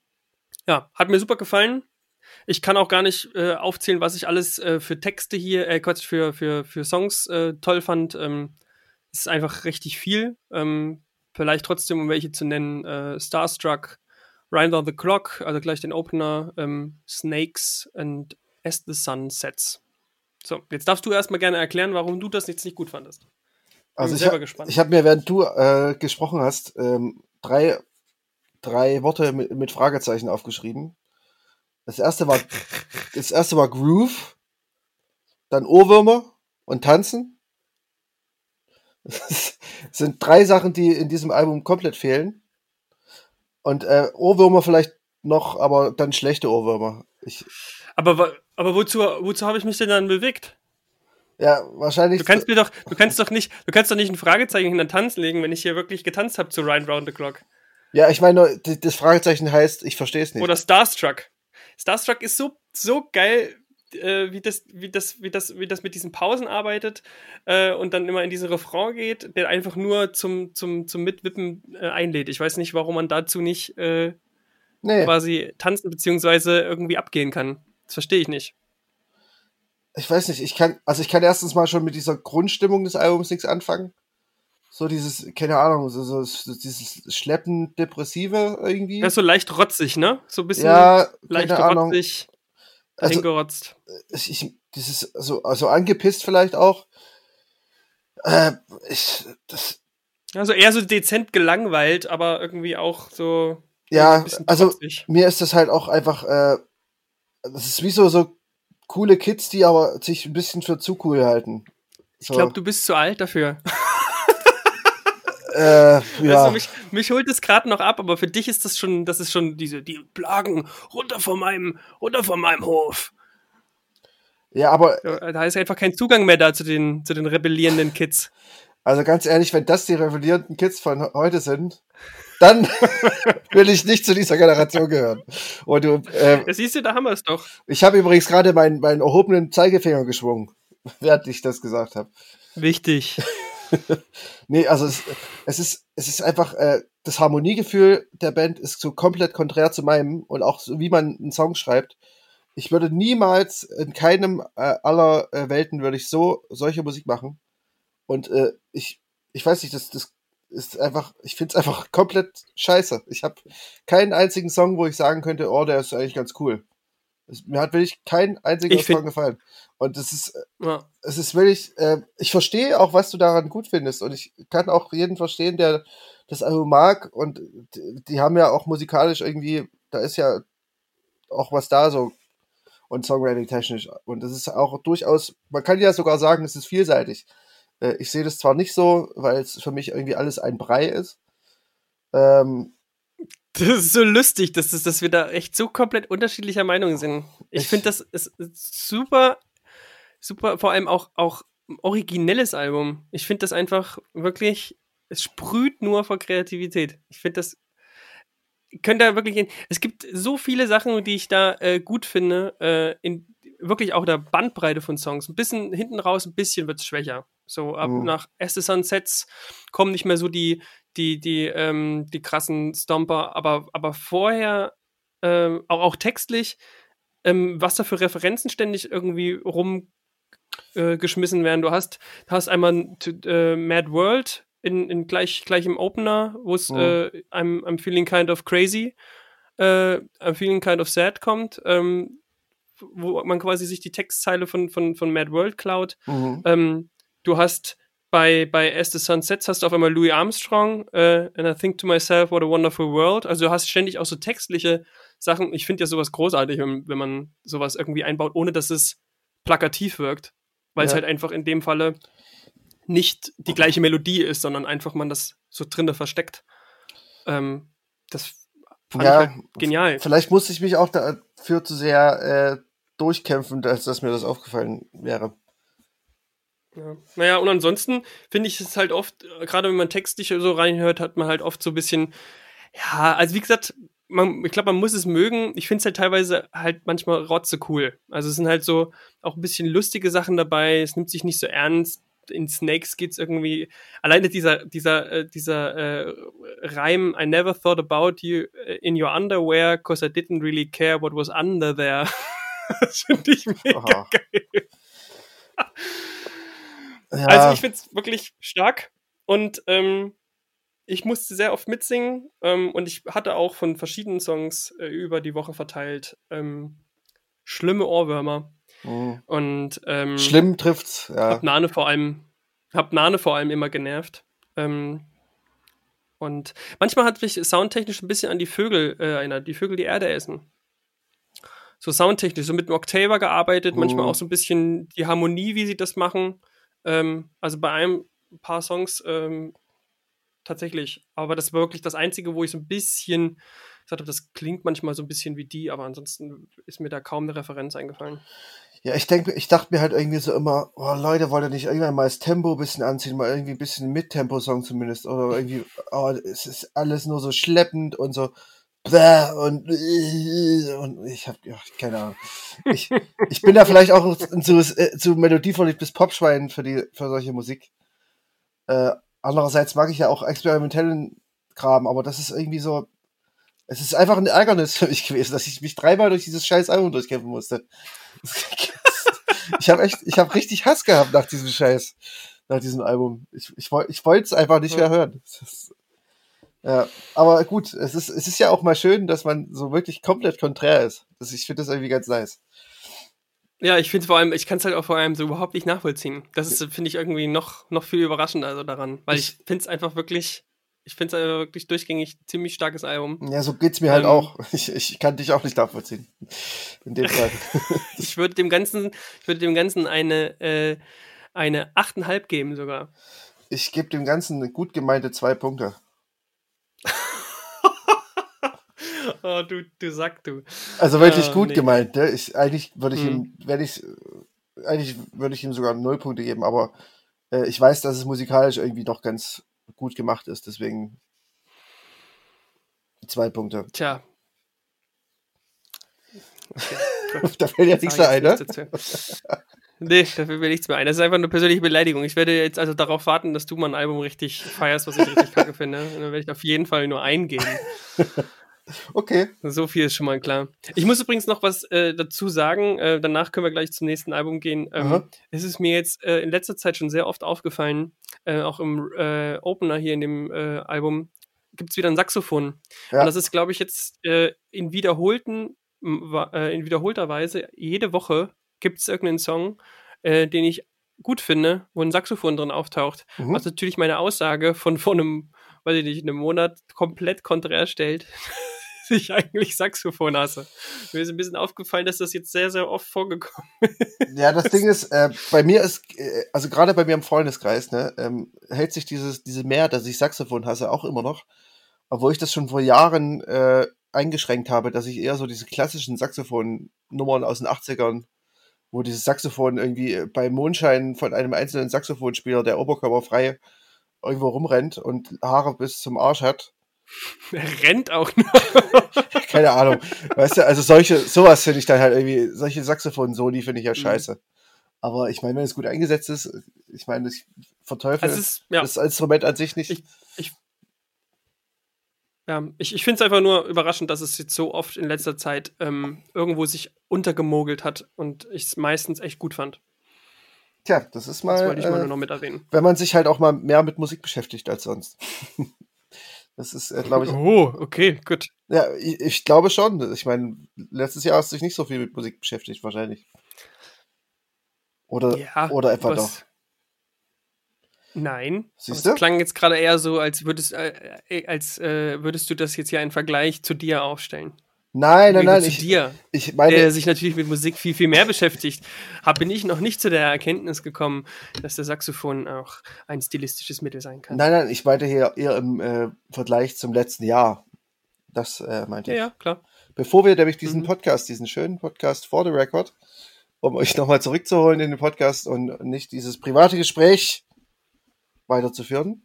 ja, hat mir super gefallen. Ich kann auch gar nicht äh, aufzählen, was ich alles äh, für Texte hier, äh, Quatsch, für, für, für Songs äh, toll fand. Ähm, es ist einfach richtig viel. Ähm, vielleicht trotzdem, um welche zu nennen, äh, Starstruck, Rind on the Clock, also gleich den Opener, ähm, Snakes and As the Sun Sets. So, jetzt darfst du erstmal gerne erklären, warum du das jetzt nicht gut fandest. Also ich, ha ich habe mir, während du äh, gesprochen hast, ähm, drei, drei Worte mit, mit, Fragezeichen aufgeschrieben. Das erste war, das erste war Groove, dann Ohrwürmer und Tanzen. Das sind drei Sachen, die in diesem Album komplett fehlen. Und äh, Ohrwürmer vielleicht noch, aber dann schlechte Ohrwürmer. Ich, aber aber wozu, wozu habe ich mich denn dann bewegt? Ja, wahrscheinlich. Du kannst mir doch, du kannst doch nicht, du kannst doch nicht ein Fragezeichen hinter Tanz legen, wenn ich hier wirklich getanzt habe zu Ryan Round the Clock. Ja, ich meine, das Fragezeichen heißt, ich verstehe es nicht. Oder Starstruck. Starstruck ist so, so geil, äh, wie, das, wie, das, wie, das, wie das mit diesen Pausen arbeitet äh, und dann immer in diesen Refrain geht, der einfach nur zum, zum, zum Mitwippen äh, einlädt. Ich weiß nicht, warum man dazu nicht äh, nee. quasi tanzen bzw. irgendwie abgehen kann. Das verstehe ich nicht. Ich weiß nicht, ich kann, also ich kann erstens mal schon mit dieser Grundstimmung des Albums nichts anfangen. So dieses, keine Ahnung, so, so, so dieses Schleppen, Depressive irgendwie. Ja, so leicht rotzig, ne? So ein bisschen ja, leicht rotzig also, hingerotzt. Ich, ich, dieses, so, also angepisst vielleicht auch. Äh, ich, das. Also eher so dezent gelangweilt, aber irgendwie auch so. Ja, also mir ist das halt auch einfach, äh, das ist wie so, so coole Kids, die aber sich ein bisschen für zu cool halten. So. Ich glaube, du bist zu alt dafür. Äh, ja. Also mich, mich holt es gerade noch ab, aber für dich ist das schon, das ist schon diese, die Plagen runter von meinem, runter von meinem Hof. Ja, aber Da ist einfach kein Zugang mehr da zu den, zu den rebellierenden Kids. also ganz ehrlich, wenn das die rebellierenden Kids von heute sind, dann will ich nicht zu dieser Generation gehören. Und du, äh, Ja, siehst du, da haben wir es doch. ich habe übrigens gerade meinen, meinen erhobenen Zeigefinger geschwungen, während ich das gesagt habe. Wichtig. Nee, also es, es ist, es ist einfach, äh, das Harmoniegefühl der Band ist so komplett konträr zu meinem und auch so, wie man einen Song schreibt. Ich würde niemals in keinem äh, aller äh, Welten würde ich so solche Musik machen. Und äh, ich, ich weiß nicht, das, das ist einfach, ich finde es einfach komplett scheiße. Ich habe keinen einzigen Song, wo ich sagen könnte, oh, der ist eigentlich ganz cool. Es, mir hat wirklich kein einziger Ich Song gefallen. Und das ist, Ja. es ist wirklich, äh, ich verstehe auch, was du daran gut findest und ich kann auch jeden verstehen, der das Album mag und die, die haben ja auch musikalisch irgendwie, da ist ja auch was da so und Songwriting technisch und das ist auch durchaus, man kann ja sogar sagen, es ist vielseitig. Äh, ich sehe das zwar nicht so, weil es für mich irgendwie alles ein Brei ist. Ähm, Das ist so lustig, dass, das, dass wir da echt so komplett unterschiedlicher Meinung sind. Ich Ich- finde, das ist super, super, vor allem auch, auch ein originelles Album. Ich finde das einfach wirklich, es sprüht nur vor Kreativität. Ich finde das, könnte da wirklich, es gibt so viele Sachen, die ich da äh, gut finde, äh, in wirklich auch der Bandbreite von Songs. Ein bisschen hinten raus, ein bisschen wird es schwächer. So ab Mhm. nach Erste Sunsets kommen nicht mehr so die, die, die, ähm, die krassen Stomper, aber, aber vorher, ähm, auch, auch textlich, ähm, was da für Referenzen ständig irgendwie rumgeschmissen äh, werden. Du hast, hast einmal äh, Mad World in, in gleich, gleich im Opener, wo es Mhm. äh, I'm, I'm feeling kind of crazy, äh, I'm feeling kind of sad kommt, ähm, wo man quasi sich die Textzeile von, von, von Mad World klaut. mhm. Ähm, du hast bei, bei As the Sun Sets hast du auf einmal Louis Armstrong, äh, and I think to myself, what a wonderful world. Also du hast ständig auch so textliche Sachen. Ich finde ja sowas großartig, wenn, wenn man sowas irgendwie einbaut, ohne dass es plakativ wirkt. Weil es Ja. halt einfach in dem Falle nicht die gleiche Melodie ist, sondern einfach man das so drinne versteckt. Ähm, das fand Ja, ich halt genial. Vielleicht musste ich mich auch dafür zu sehr äh, durchkämpfen, als dass mir das aufgefallen wäre. Ja. Naja, und ansonsten finde ich es halt oft, äh, gerade wenn man textlich so reinhört, hat man halt oft so ein bisschen, ja, also wie gesagt, man, ich glaube, man muss es mögen. Ich finde es halt teilweise halt manchmal rotze cool. Also es sind halt so auch ein bisschen lustige Sachen dabei. Es nimmt sich nicht so ernst. In Snakes geht's irgendwie, alleine dieser, dieser, äh, dieser äh, Reim, I never thought about you äh, in your underwear, cause I didn't really care what was under there. das finde ich mega Aha. geil. Ja, Also ich finde es wirklich stark und ähm, ich musste sehr oft mitsingen ähm, und ich hatte auch von verschiedenen Songs äh, über die Woche verteilt ähm, schlimme Ohrwürmer mhm. und ähm, schlimm trifft's. Ja. hab Nane vor allem hab Nane vor allem immer genervt ähm, und manchmal hat mich soundtechnisch ein bisschen an die Vögel äh, erinnert, die Vögel die Erde essen. So soundtechnisch, so mit dem Octaver gearbeitet, manchmal Mhm. auch so ein bisschen die Harmonie, wie sie das machen. Ähm, also bei einem ein paar Songs ähm, tatsächlich. Aber das war wirklich das Einzige, wo ich so ein bisschen gesagt habe, das klingt manchmal so ein bisschen wie die, aber ansonsten ist mir da kaum eine Referenz eingefallen. Ja, ich denke, ich dachte mir halt irgendwie so immer, oh Leute, wollt ihr nicht irgendwann mal das Tempo ein bisschen anziehen, mal irgendwie ein bisschen mit Tempo-Song zumindest, oder irgendwie, oh, es ist alles nur so schleppend und so, und, und ich hab, ja, keine Ahnung. Ich, ich bin da vielleicht auch zu, äh, zu melodieverliebtes Popschwein für die, für solche Musik. Äh, andererseits mag ich ja auch experimentellen Kram, aber das ist irgendwie so, es ist einfach ein Ärgernis für mich gewesen, dass ich mich dreimal durch dieses scheiß Album durchkämpfen musste. Ich habe echt, ich habe richtig Hass gehabt nach diesem Scheiß, nach diesem Album. Ich, ich, ich wollte es einfach nicht mehr hören. Das ist, ja, aber gut, es ist, es ist ja auch mal schön, dass man so wirklich komplett konträr ist. Das, ich finde das irgendwie ganz nice. Ja, ich finde vor allem, ich kann es halt auch vor allem so überhaupt nicht nachvollziehen. Das ist, finde ich, irgendwie noch, noch viel überraschender so daran. Weil ich finde es einfach wirklich, ich finde es einfach wirklich durchgängig ziemlich starkes Album. Ja, so geht's mir halt Ähm. auch. Ich, ich kann dich auch nicht nachvollziehen. In dem Fall. Ich würde dem Ganzen, ich würde dem Ganzen eine, äh, eine 8,5 geben sogar. Ich gebe dem Ganzen gut gemeinte zwei Punkte. Oh, du, du Sack, du. Also wirklich Ah, gut nee. gemeint, ne? Ich, eigentlich würde ich Mhm. ihm, wenn ich, eigentlich würde ich ihm sogar null Punkte geben, aber äh, ich weiß, dass es musikalisch irgendwie doch ganz gut gemacht ist, deswegen zwei Punkte. Tja. Okay, da fällt ja nichts ich ein, ne? Nee, da fällt mir nichts mehr ein. Das ist einfach eine persönliche Beleidigung. Ich werde jetzt also darauf warten, dass du mal ein Album richtig feierst, was ich richtig kacke finde. Und dann werde ich auf jeden Fall nur eingehen. Okay. So viel ist schon mal klar. Ich muss übrigens noch was äh, dazu sagen. Äh, danach können wir gleich zum nächsten Album gehen. Ähm, es ist mir jetzt äh, in letzter Zeit schon sehr oft aufgefallen, äh, auch im äh, Opener hier in dem äh, Album, gibt es wieder ein Saxophon. Ja. Und das ist, glaube ich, jetzt in wiederholten, in wiederholter Weise, jede Woche gibt es irgendeinen Song, den ich gut finde, wo ein Saxophon drin auftaucht. Mhm. Was natürlich meine Aussage von vor einem, weiß ich nicht, einem Monat komplett konträr stellt, dass ich eigentlich Saxophon hasse. Mir ist ein bisschen aufgefallen, dass das jetzt sehr, sehr oft vorgekommen Ja, das Ding ist, äh, bei mir ist, äh, also gerade bei mir im Freundeskreis, ne, ähm, hält sich dieses, diese Mehr, dass ich Saxophon hasse, auch immer noch. Obwohl ich das schon vor Jahren äh, eingeschränkt habe, dass ich eher so diese klassischen Saxophon-Nummern aus den 80ern, wo dieses Saxophon irgendwie bei Mondschein von einem einzelnen Saxophonspieler, der oberkörperfrei irgendwo rumrennt und Haare bis zum Arsch hat. Er rennt auch nur. Keine Ahnung. Weißt du, also solche, sowas finde ich dann halt irgendwie, solche Saxophon-Soli finde ich ja Mhm. scheiße. Aber ich meine, wenn es gut eingesetzt ist, ich meine, ich verteufel Also es ist, ja, das Instrument an sich nicht. Ich- ja, ich, ich finde es einfach nur überraschend, dass es jetzt so oft in letzter Zeit ähm, irgendwo sich untergemogelt hat und ich es meistens echt gut fand. Tja, das ist mal, Das wollte ich mal äh, nur noch mit erwähnen. wenn man sich halt auch mal mehr mit Musik beschäftigt als sonst. das ist, äh, glaube ich, Oh, okay, gut. ja, ich, ich glaube schon. Ich meine, letztes Jahr hast du dich nicht so viel mit Musik beschäftigt, wahrscheinlich. Oder, Ja, oder etwa doch. Nein. Siehst du? Es klang jetzt gerade eher so, als würdest, äh, äh, als, äh, würdest du das jetzt hier in Vergleich zu dir aufstellen. Nein, nein, nein. Gegensatz Ich, zu dir, ich meine, der sich natürlich mit Musik viel, viel mehr beschäftigt, hab, bin ich noch nicht zu der Erkenntnis gekommen, dass der Saxophon auch ein stilistisches Mittel sein kann. nein, nein, ich meinte hier eher im äh, Vergleich zum letzten Jahr. Das äh, meinte Ja, ich. ja, klar. Bevor wir nämlich diesen Mhm. Podcast, diesen schönen Podcast for the record, um euch nochmal zurückzuholen in den Podcast und nicht dieses private Gespräch weiterzuführen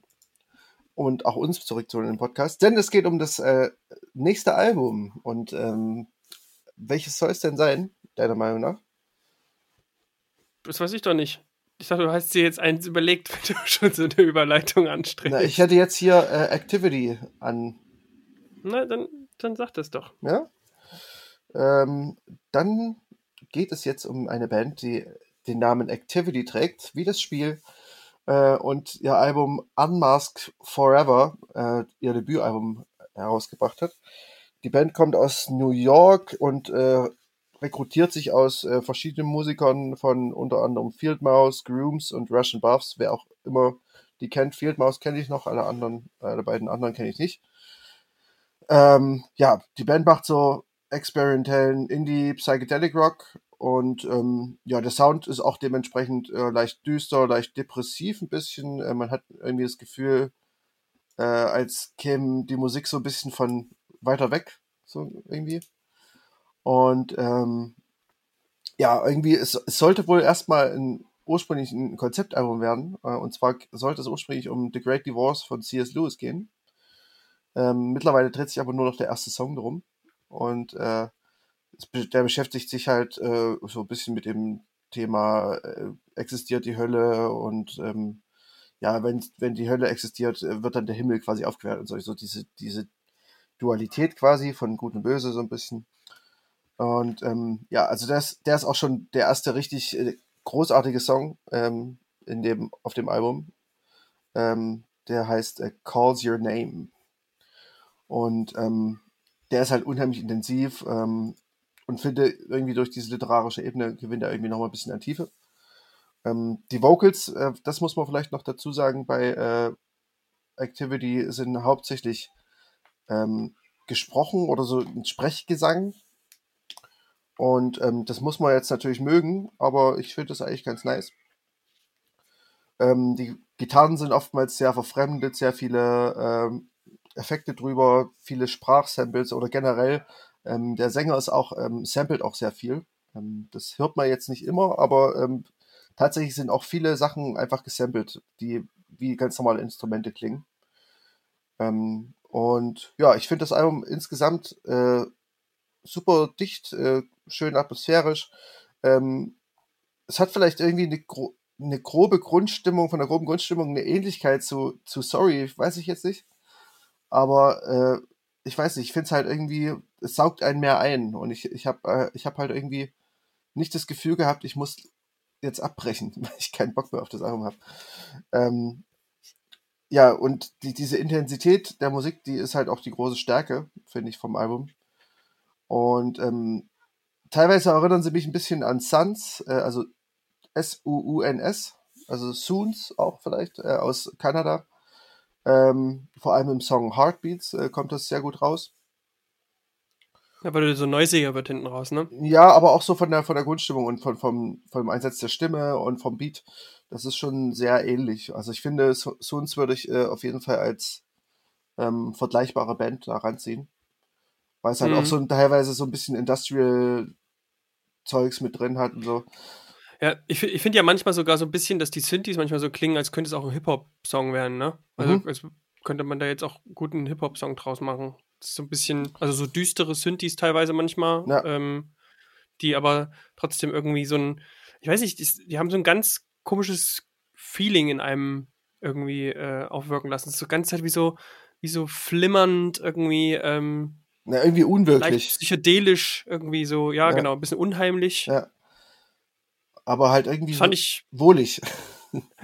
und auch uns zurückzuholen in den Podcast, denn es geht um das äh, nächste Album und ähm, welches soll es denn sein, deiner Meinung nach? Das weiß ich doch nicht. Ich dachte, du hast dir jetzt eins überlegt, wenn du schon so eine Überleitung anstrebst. Na, ich hätte jetzt hier äh, Activity an, Na, dann, dann sag das doch. ja? Ähm, dann geht es jetzt um eine Band, die den Namen Activity trägt, wie das Spiel, äh, und ihr Album Unmasked Forever, äh, ihr Debütalbum herausgebracht hat. Die Band kommt aus New York und äh, rekrutiert sich aus äh, verschiedenen Musikern von unter anderem Field Mouse, Grooms und Russian Buffs, wer auch immer die kennt. Field Mouse kenne ich noch, alle anderen, alle beiden anderen kenne ich nicht. Ähm, ja, die Band macht so experimentellen Indie Psychedelic Rock und ähm, ja, der Sound ist auch dementsprechend äh, leicht düster, leicht depressiv ein bisschen. Äh, man hat irgendwie das Gefühl, äh, als käme die Musik so ein bisschen von weiter weg, so irgendwie. Und ähm, ja, irgendwie, es, es sollte wohl erstmal ein ursprünglich ein Konzeptalbum werden. Äh, und zwar sollte es ursprünglich um The Great Divorce von C.S. Lewis gehen. Ähm, mittlerweile dreht sich aber nur noch der erste Song drum. Und äh, der beschäftigt sich halt äh, so ein bisschen mit dem Thema, äh, existiert die Hölle und ähm, ja, wenn, wenn die Hölle existiert, äh, wird dann der Himmel quasi aufgehört und so, so diese, diese Dualität quasi von Gut und Böse so ein bisschen. Und ähm, ja, also das, der ist auch schon der erste richtig äh, großartige Song ähm, in dem, auf dem Album. Ähm, der heißt äh, Calls Your Name. Und ähm, der ist halt unheimlich intensiv ähm, und finde irgendwie durch diese literarische Ebene gewinnt er irgendwie nochmal ein bisschen an Tiefe. Ähm, die Vocals, äh, das muss man vielleicht noch dazu sagen, bei äh, Activity sind hauptsächlich ähm, gesprochen oder so ein Sprechgesang. Und ähm, das muss man jetzt natürlich mögen, aber ich finde das eigentlich ganz nice. Ähm, die Gitarren sind oftmals sehr verfremdet, sehr viele ähm, Effekte drüber, viele Sprachsamples oder generell. Ähm, der Sänger ist auch, samplet auch sehr viel. Das hört man jetzt nicht immer, aber tatsächlich sind auch viele Sachen einfach gesampelt, die wie ganz normale Instrumente klingen. Ähm, und ja, ich finde das Album insgesamt äh, super dicht, äh, schön atmosphärisch. Ähm, es hat vielleicht irgendwie eine, gro eine grobe Grundstimmung, von der groben Grundstimmung eine Ähnlichkeit zu, zu Sorry, weiß ich jetzt nicht. Aber äh, ich weiß nicht, ich finde es halt irgendwie, es saugt einen mehr ein. Und ich, ich habe äh, ich hab halt irgendwie nicht das Gefühl gehabt, ich muss jetzt abbrechen, weil ich keinen Bock mehr auf das Album habe. Ähm, ja, und die, diese Intensität der Musik, die ist halt auch die große Stärke, finde ich, vom Album. Und ähm, teilweise erinnern sie mich ein bisschen an Suns, äh, also S-U-U-N-S, also Soons auch vielleicht, äh, aus Kanada. Ähm, vor allem im Song Heartbeats äh, kommt das sehr gut raus. Ja, weil so neusiger wird hinten raus, ne? Ja, aber auch so von der, von der Grundstimmung und von, vom, vom Einsatz der Stimme und vom Beat. Das ist schon sehr ähnlich. Also ich finde, Soons würde ich äh, auf jeden Fall als ähm, vergleichbare Band da ranziehen. Weil es halt mhm. auch so teilweise so ein bisschen Industrial-Zeugs mit drin hat und so. Ja, ich, ich finde ja manchmal sogar so ein bisschen, dass die Synthes manchmal so klingen, als könnte es auch ein Hip-Hop-Song werden, ne? Also mhm. als könnte man da jetzt auch guten Hip-Hop-Song draus machen so ein bisschen, also so düstere Synthes teilweise manchmal, ja. ähm, die aber trotzdem irgendwie so ein, ich weiß nicht, die, die, haben so ein ganz komisches Feeling in einem irgendwie äh, aufwirken lassen. So ganz halt wie so, wie so flimmernd irgendwie, ähm, ja, irgendwie unwirklich. psychedelisch, irgendwie so, ja, ja, genau, ein bisschen unheimlich. Ja. Aber halt irgendwie fand so ich wohlig.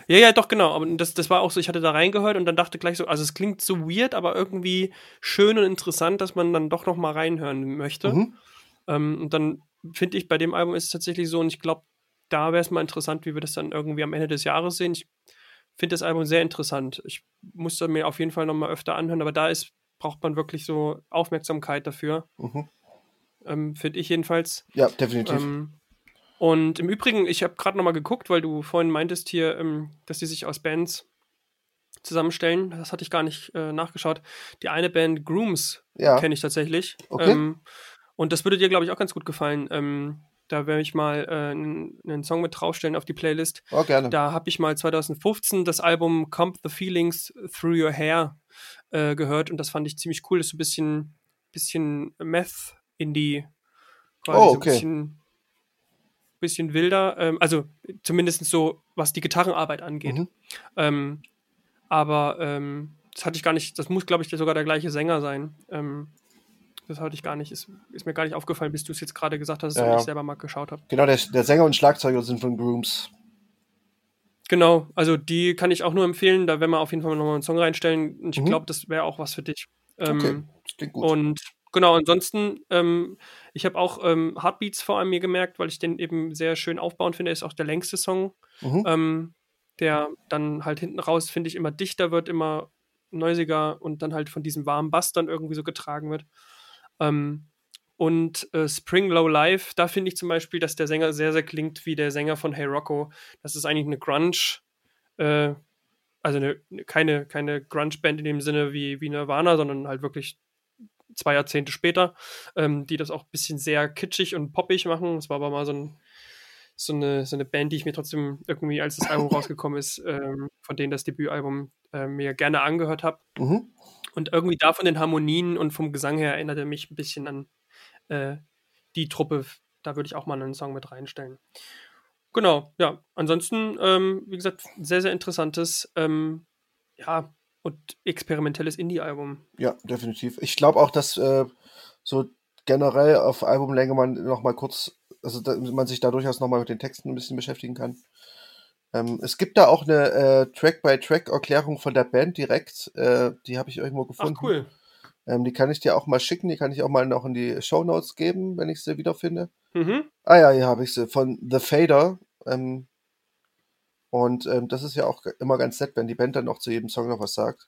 Ja, ja, doch, genau. Aber das, das war auch so, ich hatte da reingehört und dann dachte gleich so, also es klingt so weird, aber irgendwie schön und interessant, dass man dann doch noch mal reinhören möchte. Mhm. Ähm, und dann finde ich, bei dem Album ist es tatsächlich so, und ich glaube, da wäre es mal interessant, wie wir das dann irgendwie am Ende des Jahres sehen. Ich finde das Album sehr interessant. Ich muss da mir auf jeden Fall noch mal öfter anhören, aber da ist, braucht man wirklich so Aufmerksamkeit dafür. Mhm. Ähm, finde ich jedenfalls. Ja, definitiv. Ähm, und im Übrigen, ich habe gerade nochmal geguckt, weil du vorhin meintest hier, ähm, dass die sich aus Bands zusammenstellen. Das hatte ich gar nicht äh, nachgeschaut. Die eine Band Grooms ja. kenne ich tatsächlich. Okay. Ähm, und das würde dir, glaube ich, auch ganz gut gefallen. Ähm, da werde ich mal äh, einen, Song mit draufstellen auf die Playlist. Oh, gerne. Da habe ich mal 2015 das Album Comp the Feelings Through Your Hair äh, gehört und das fand ich ziemlich cool. Das ist so ein bisschen, bisschen Meth-Indie. Oh, okay. So bisschen wilder, ähm, also zumindest so, was die Gitarrenarbeit angeht. Mhm. Ähm, aber ähm, das hatte ich gar nicht, das muss, glaube ich, sogar der gleiche Sänger sein. Ähm, das hatte ich gar nicht, ist, ist mir gar nicht aufgefallen, bis du es jetzt gerade gesagt hast, dass ja. ich selber mal geschaut habe. Genau, der, der Sänger und Schlagzeuger sind von Grooms. Genau, also die kann ich auch nur empfehlen, da werden wir auf jeden Fall nochmal einen Song reinstellen. Und ich mhm. glaube, das wäre auch was für dich. Ähm, okay, das klingt gut. Und Genau, ansonsten, ähm, ich habe auch ähm, Heartbeats vor allem mir gemerkt, weil ich den eben sehr schön aufbauend finde. Ist auch der längste Song, mhm. ähm, der dann halt hinten raus, finde ich, immer dichter wird, immer neusiger und dann halt von diesem warmen Bass dann irgendwie so getragen wird. Ähm, und äh, Spring Low Life, da finde ich zum Beispiel, dass der Sänger sehr, sehr klingt wie der Sänger von Hey Rocco. Das ist eigentlich eine Grunge, äh, also eine, keine, keine Grunge-Band in dem Sinne wie, wie Nirvana, sondern halt wirklich zwei Jahrzehnte später, ähm, die das auch ein bisschen sehr kitschig und poppig machen. Das war aber mal so, ein, so, eine, so eine Band, die ich mir trotzdem irgendwie, als das Album rausgekommen ist, ähm, von denen das Debütalbum äh, mir gerne angehört habe. Mhm. Und irgendwie da von den Harmonien und vom Gesang her erinnerte mich ein bisschen an äh, die Truppe. Da würde ich auch mal einen Song mit reinstellen. Genau, ja. Ansonsten, ähm, wie gesagt, sehr, sehr interessantes, ähm, ja, und experimentelles Indie-Album. Ja, definitiv. Ich glaube auch, dass äh, so generell auf Albumlänge man noch mal kurz, also man sich da durchaus noch mal mit den Texten ein bisschen beschäftigen kann. Ähm, es gibt da auch eine äh, Track-by-Track-Erklärung von der Band direkt. Äh, die habe ich irgendwo gefunden. Ach, cool. Ähm, die kann ich dir auch mal schicken. Die kann ich auch mal noch in die Show Notes geben, wenn ich sie wiederfinde. Mhm. Ah ja, hier habe ich sie. Von The Fader. Ähm, und ähm, das ist ja auch immer ganz nett, wenn die Band dann auch zu jedem Song noch was sagt.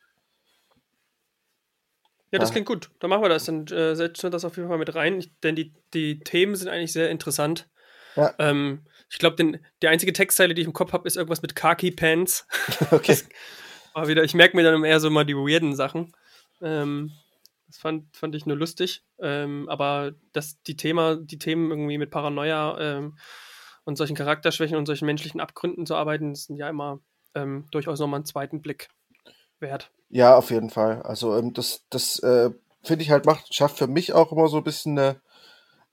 Ja, das klingt gut. Dann machen wir das. Dann äh, setzen wir das auf jeden Fall mit rein. denn die, die Themen sind eigentlich sehr interessant. Ja. Ähm, ich glaube, die einzige Textzeile, die ich im Kopf habe, ist irgendwas mit Khaki Pants. Okay. Das, wieder, ich merke mir dann eher so mal die weirden Sachen. Ähm, das fand, fand ich nur lustig. Ähm, aber dass die Thema, die Themen irgendwie mit Paranoia ähm, und solchen Charakterschwächen und solchen menschlichen Abgründen zu arbeiten, sind ja immer ähm, durchaus nochmal einen zweiten Blick wert. Ja, auf jeden Fall. Also ähm, das, das äh, finde ich halt macht, schafft für mich auch immer so ein bisschen eine,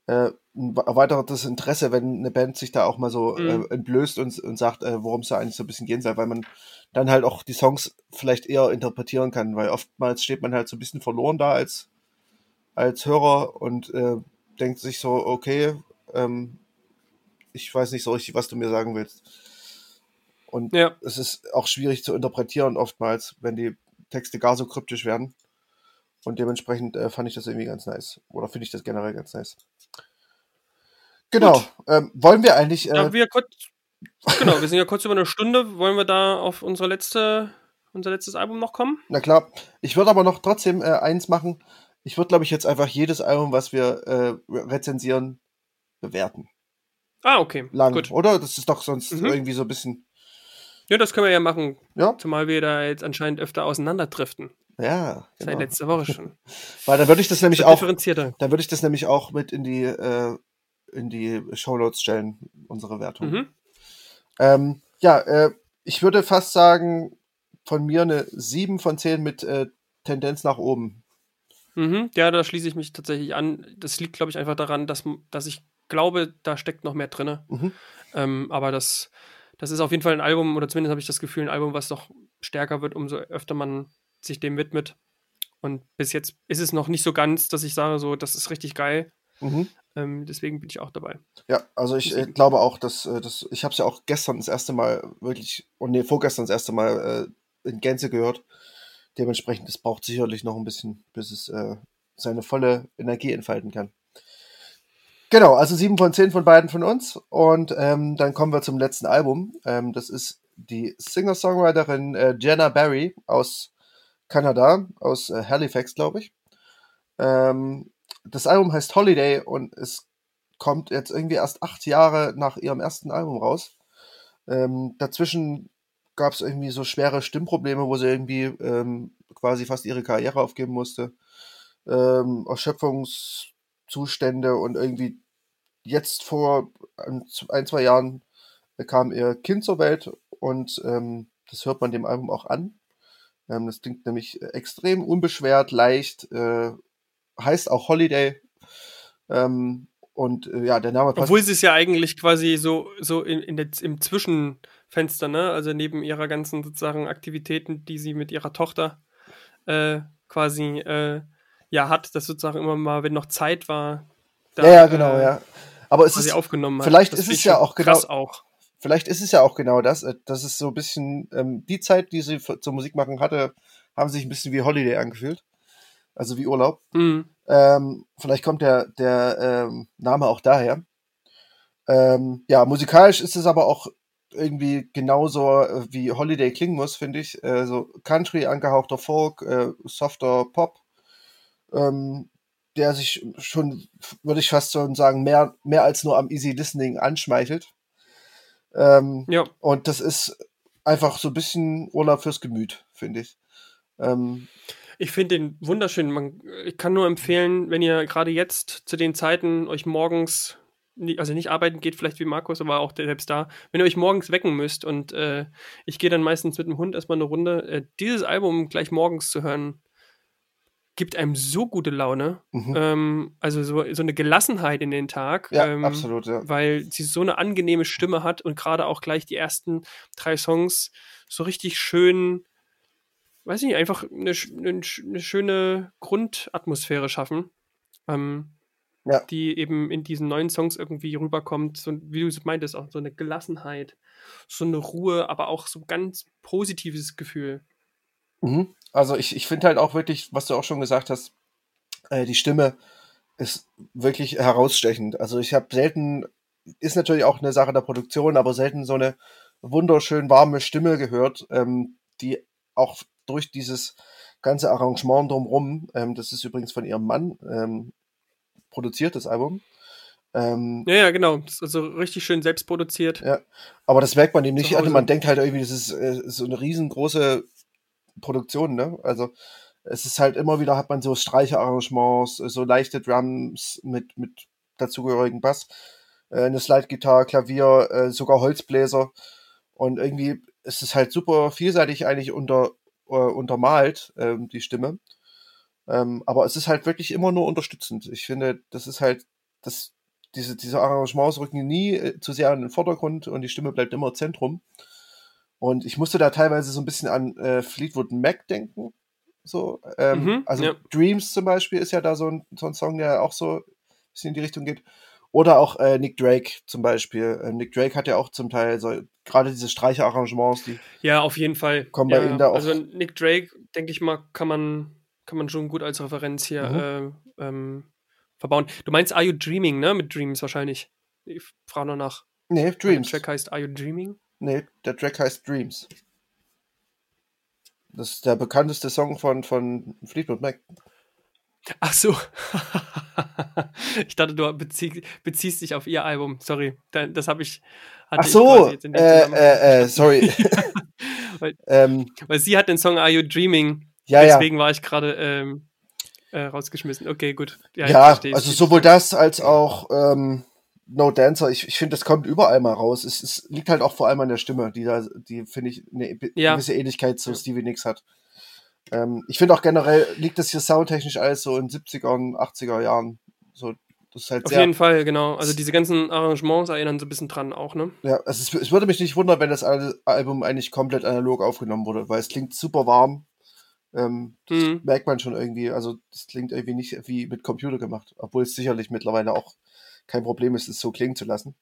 äh, ein erweitertes Interesse, wenn eine Band sich da auch mal so mhm. äh, entblößt und, und sagt, äh, worum es da eigentlich so ein bisschen gehen soll, weil man dann halt auch die Songs vielleicht eher interpretieren kann, weil oftmals steht man halt so ein bisschen verloren da als, als Hörer und äh, denkt sich so, okay, ähm, ich weiß nicht so richtig, was du mir sagen willst. Und ja. es ist auch schwierig zu interpretieren oftmals, wenn die Texte gar so kryptisch werden. Und dementsprechend äh, fand ich das irgendwie ganz nice. Oder finde ich das generell ganz nice. Genau. Ähm, wollen wir eigentlich. Äh, ja, wir kurz, genau, wir sind ja kurz über eine Stunde. Wollen wir da auf unsere letzte, unser letztes Album noch kommen? Na klar. Ich würde aber noch trotzdem äh, eins machen. Ich würde, glaube ich, jetzt einfach jedes Album, was wir äh, rezensieren, bewerten. Ah, okay. Lang, Gut. oder? Das ist doch sonst mhm. irgendwie so ein bisschen. Ja, das können wir ja machen. Ja. Zumal wir da jetzt anscheinend öfter auseinanderdriften. Ja. Genau. Seit letzter Woche schon. Weil dann würde ich das nämlich auch. Differenzierter. Dann würde ich das nämlich auch mit in die, äh, in die Shownotes stellen, unsere Wertung. Mhm. Ähm, ja, äh, ich würde fast sagen, von mir eine 7 von 10 mit äh, Tendenz nach oben. Mhm, ja, da schließe ich mich tatsächlich an. Das liegt, glaube ich, einfach daran, dass, dass ich glaube, da steckt noch mehr drin. Mhm. Ähm, aber das, das ist auf jeden Fall ein Album, oder zumindest habe ich das Gefühl, ein Album, was doch stärker wird, umso öfter man sich dem widmet. Und bis jetzt ist es noch nicht so ganz, dass ich sage, so, das ist richtig geil. Mhm. Ähm, deswegen bin ich auch dabei. Ja, also ich äh, glaube auch, dass, äh, dass ich habe es ja auch gestern das erste Mal wirklich, und nee, vorgestern das erste Mal äh, in Gänze gehört. Dementsprechend, es braucht sicherlich noch ein bisschen, bis es äh, seine volle Energie entfalten kann. Genau, also sieben von zehn von beiden von uns. Und ähm, dann kommen wir zum letzten Album. Ähm, das ist die Singer-Songwriterin äh, Jenna Barry aus Kanada, aus äh, Halifax, glaube ich. Ähm, das Album heißt Holiday und es kommt jetzt irgendwie erst acht Jahre nach ihrem ersten Album raus. Ähm, dazwischen gab es irgendwie so schwere Stimmprobleme, wo sie irgendwie ähm, quasi fast ihre Karriere aufgeben musste. Ähm, Erschöpfungs Zustände und irgendwie jetzt vor ein, zwei Jahren kam ihr Kind zur Welt und ähm, das hört man dem Album auch an. Ähm, das klingt nämlich extrem unbeschwert, leicht, äh, heißt auch Holiday. Ähm, und äh, ja, der Name. Obwohl sie es ja eigentlich quasi so, so in, in der, im Zwischenfenster, ne? Also neben ihrer ganzen sozusagen Aktivitäten, die sie mit ihrer Tochter äh, quasi äh, ja hat, dass sozusagen immer mal, wenn noch Zeit war, da, ja, ja, genau, äh, ja. Aber es ist aufgenommen vielleicht ist es ja auch genau auch. Vielleicht ist es ja auch genau das, äh, das ist so ein bisschen ähm, die Zeit, die sie für, zur Musik machen hatte, haben sich ein bisschen wie Holiday angefühlt, also wie Urlaub. Mhm. Ähm, vielleicht kommt der der ähm, Name auch daher. Ähm, ja, musikalisch ist es aber auch irgendwie genauso äh, wie Holiday klingen muss, finde ich. Äh, so Country angehauchter Folk, äh, softer Pop ähm, der sich schon, würde ich fast schon sagen, mehr, mehr als nur am Easy Listening anschmeichelt. Ähm, ja. Und das ist einfach so ein bisschen Urlaub fürs Gemüt, finde ich. Ähm, ich finde den wunderschön. Man, ich kann nur empfehlen, wenn ihr gerade jetzt zu den Zeiten euch morgens, also nicht arbeiten geht, vielleicht wie Markus, aber auch selbst da, wenn ihr euch morgens wecken müsst und äh, ich gehe dann meistens mit dem Hund erstmal eine Runde, äh, dieses Album gleich morgens zu hören, gibt einem so gute Laune. Mhm. Ähm, also so, so eine Gelassenheit in den Tag. Ja, ähm, absolut, ja. Weil sie so eine angenehme Stimme hat und gerade auch gleich die ersten drei Songs so richtig schön, weiß ich nicht, einfach eine, eine, eine schöne Grundatmosphäre schaffen. Ähm, ja. die eben in diesen neuen Songs irgendwie rüberkommt, so, wie du es meintest, auch so eine Gelassenheit, so eine Ruhe, aber auch so ein ganz positives Gefühl. Mhm. Also ich, ich finde halt auch wirklich, was du auch schon gesagt hast, äh, die Stimme ist wirklich herausstechend. Also ich habe selten, ist natürlich auch eine Sache der Produktion, aber selten so eine wunderschön warme Stimme gehört, ähm, die auch durch dieses ganze Arrangement drumherum, ähm, das ist übrigens von ihrem Mann ähm, produziert, das Album, Ähm, Ja, ja, genau. Also richtig schön selbst produziert. Ja, aber das merkt man eben nicht. Also man denkt halt irgendwie, das ist äh, so eine riesengroße Produktion, ne? Also es ist halt immer wieder, hat man so Streicherarrangements, so leichte Drums mit, mit dazugehörigen Bass, äh, eine Slide-Gitarre, Klavier, äh, sogar Holzbläser. Und irgendwie ist es halt super vielseitig eigentlich unter, äh, untermalt, ähm, die Stimme. Ähm, aber es ist halt wirklich immer nur unterstützend. Ich finde, das ist halt, das, diese, diese Arrangements rücken nie äh, zu sehr in den Vordergrund und die Stimme bleibt immer Zentrum. Und ich musste da teilweise so ein bisschen an äh, Fleetwood Mac denken. So, ähm, Mhm, also ja. Dreams zum Beispiel ist ja da so ein, so ein Song, der auch so ein bisschen in die Richtung geht. Oder auch äh, Nick Drake zum Beispiel. Äh, Nick Drake hat ja auch zum Teil so gerade diese Streicherarrangements, die Ja, auf jeden Fall. Kommen bei ja, Ihnen da auch- Also Nick Drake, denke ich mal, kann man, kann man schon gut als Referenz hier Mhm. äh, ähm, verbauen. Du meinst Are You Dreaming, ne? Mit Dreams wahrscheinlich. Ich frage noch nach. Nee, Dreams. Der Track heißt Are You Dreaming? Nee, der Track heißt Dreams. Das ist der bekannteste Song von, von Fleetwood Mac. Ach so. ich dachte, du bezieh, beziehst dich auf ihr Album. Sorry, da- das habe ich. Ach ich so, dem äh, äh, äh, sorry. Weil- ähm, Weil sie hat den Song Are You Dreaming? ja, ja. Deswegen war ich gerade ähm, äh, rausgeschmissen. Okay, gut. Ja, ich Ja, also sowohl das als auch ähm, No Dancer. Ich, ich finde, das kommt überall mal raus. Es, es liegt halt auch vor allem an der Stimme, die da, die finde ich eine Ja. gewisse Ähnlichkeit zu. Stevie Nicks hat. Ähm, ich finde auch generell liegt das hier soundtechnisch alles so in 70er, 80er Jahren. So, das ist halt Auf sehr. jeden Fall, genau. Also diese ganzen Arrangements erinnern so ein bisschen dran auch, ne? Ja, also es, es würde mich nicht wundern, wenn das Al- Album eigentlich komplett analog aufgenommen wurde, weil es klingt super warm. Ähm, das Mhm. merkt man schon irgendwie. Also das klingt irgendwie nicht wie mit Computer gemacht, obwohl es sicherlich mittlerweile auch kein Problem ist, es so klingen zu lassen.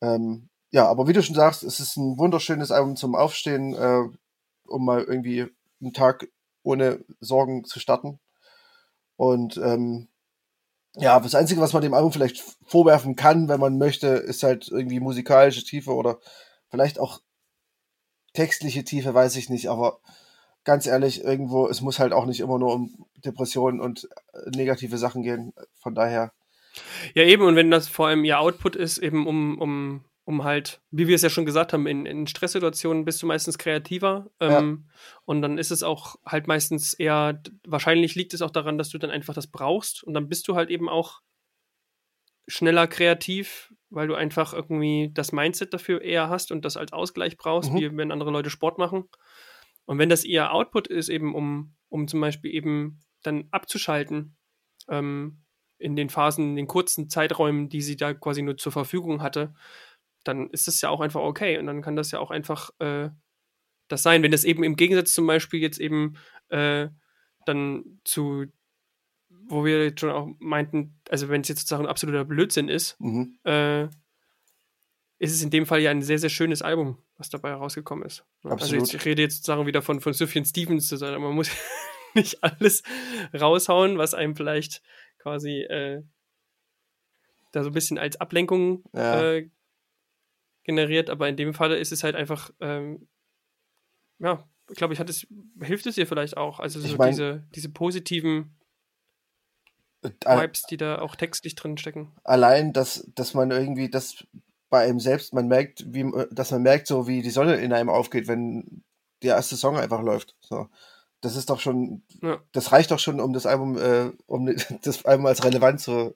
Ähm, ja, aber wie du schon sagst, es ist ein wunderschönes Album zum Aufstehen, äh, um mal irgendwie einen Tag ohne Sorgen zu starten. Und ähm, ja, das Einzige, was man dem Album vielleicht vorwerfen kann, wenn man möchte, ist halt irgendwie musikalische Tiefe oder vielleicht auch textliche Tiefe, weiß ich nicht, aber ganz ehrlich, irgendwo, es muss halt auch nicht immer nur um Depressionen und äh, negative Sachen gehen. Von daher, Ja, eben, und wenn das vor allem ihr Output ist, eben um, um, um halt, wie wir es ja schon gesagt haben, in, in Stresssituationen bist du meistens kreativer. Ähm, Und dann ist es auch halt meistens eher, wahrscheinlich liegt es auch daran, dass du dann einfach das brauchst. Und dann bist du halt eben auch schneller kreativ, weil du einfach irgendwie das Mindset dafür eher hast und das als Ausgleich brauchst, Mhm. wie wenn andere Leute Sport machen. Und wenn das eher Output ist, eben um, um zum Beispiel eben dann abzuschalten, ähm, in den Phasen, in den kurzen Zeiträumen, die sie da quasi nur zur Verfügung hatte, dann ist das ja auch einfach okay. Und dann kann das ja auch einfach äh, das sein. Wenn das eben im Gegensatz zum Beispiel jetzt eben äh, dann zu, wo wir jetzt schon auch meinten, also wenn es jetzt sozusagen absoluter Blödsinn ist, mhm. äh, ist es in dem Fall ja ein sehr, sehr schönes Album, was dabei herausgekommen ist. Also Absolut. jetzt, ich rede jetzt sozusagen wieder von, von Sufjan Stevens, also man muss nicht alles raushauen, was einem vielleicht quasi äh, da so ein bisschen als Ablenkung Ja. äh, generiert, aber in dem Falle ist es halt einfach, ähm, ja, ich glaube, ich hat es, hilft es dir vielleicht auch, also so Ich mein- diese, diese positiven Vibes, die da auch textlich drin stecken. allein, dass, dass man irgendwie das bei einem selbst, man merkt, wie, dass man merkt, so wie die Sonne in einem aufgeht, wenn der erste Song einfach läuft. So. Das ist doch schon, Ja. das reicht doch schon, um das Album, äh, um das Album als relevant zu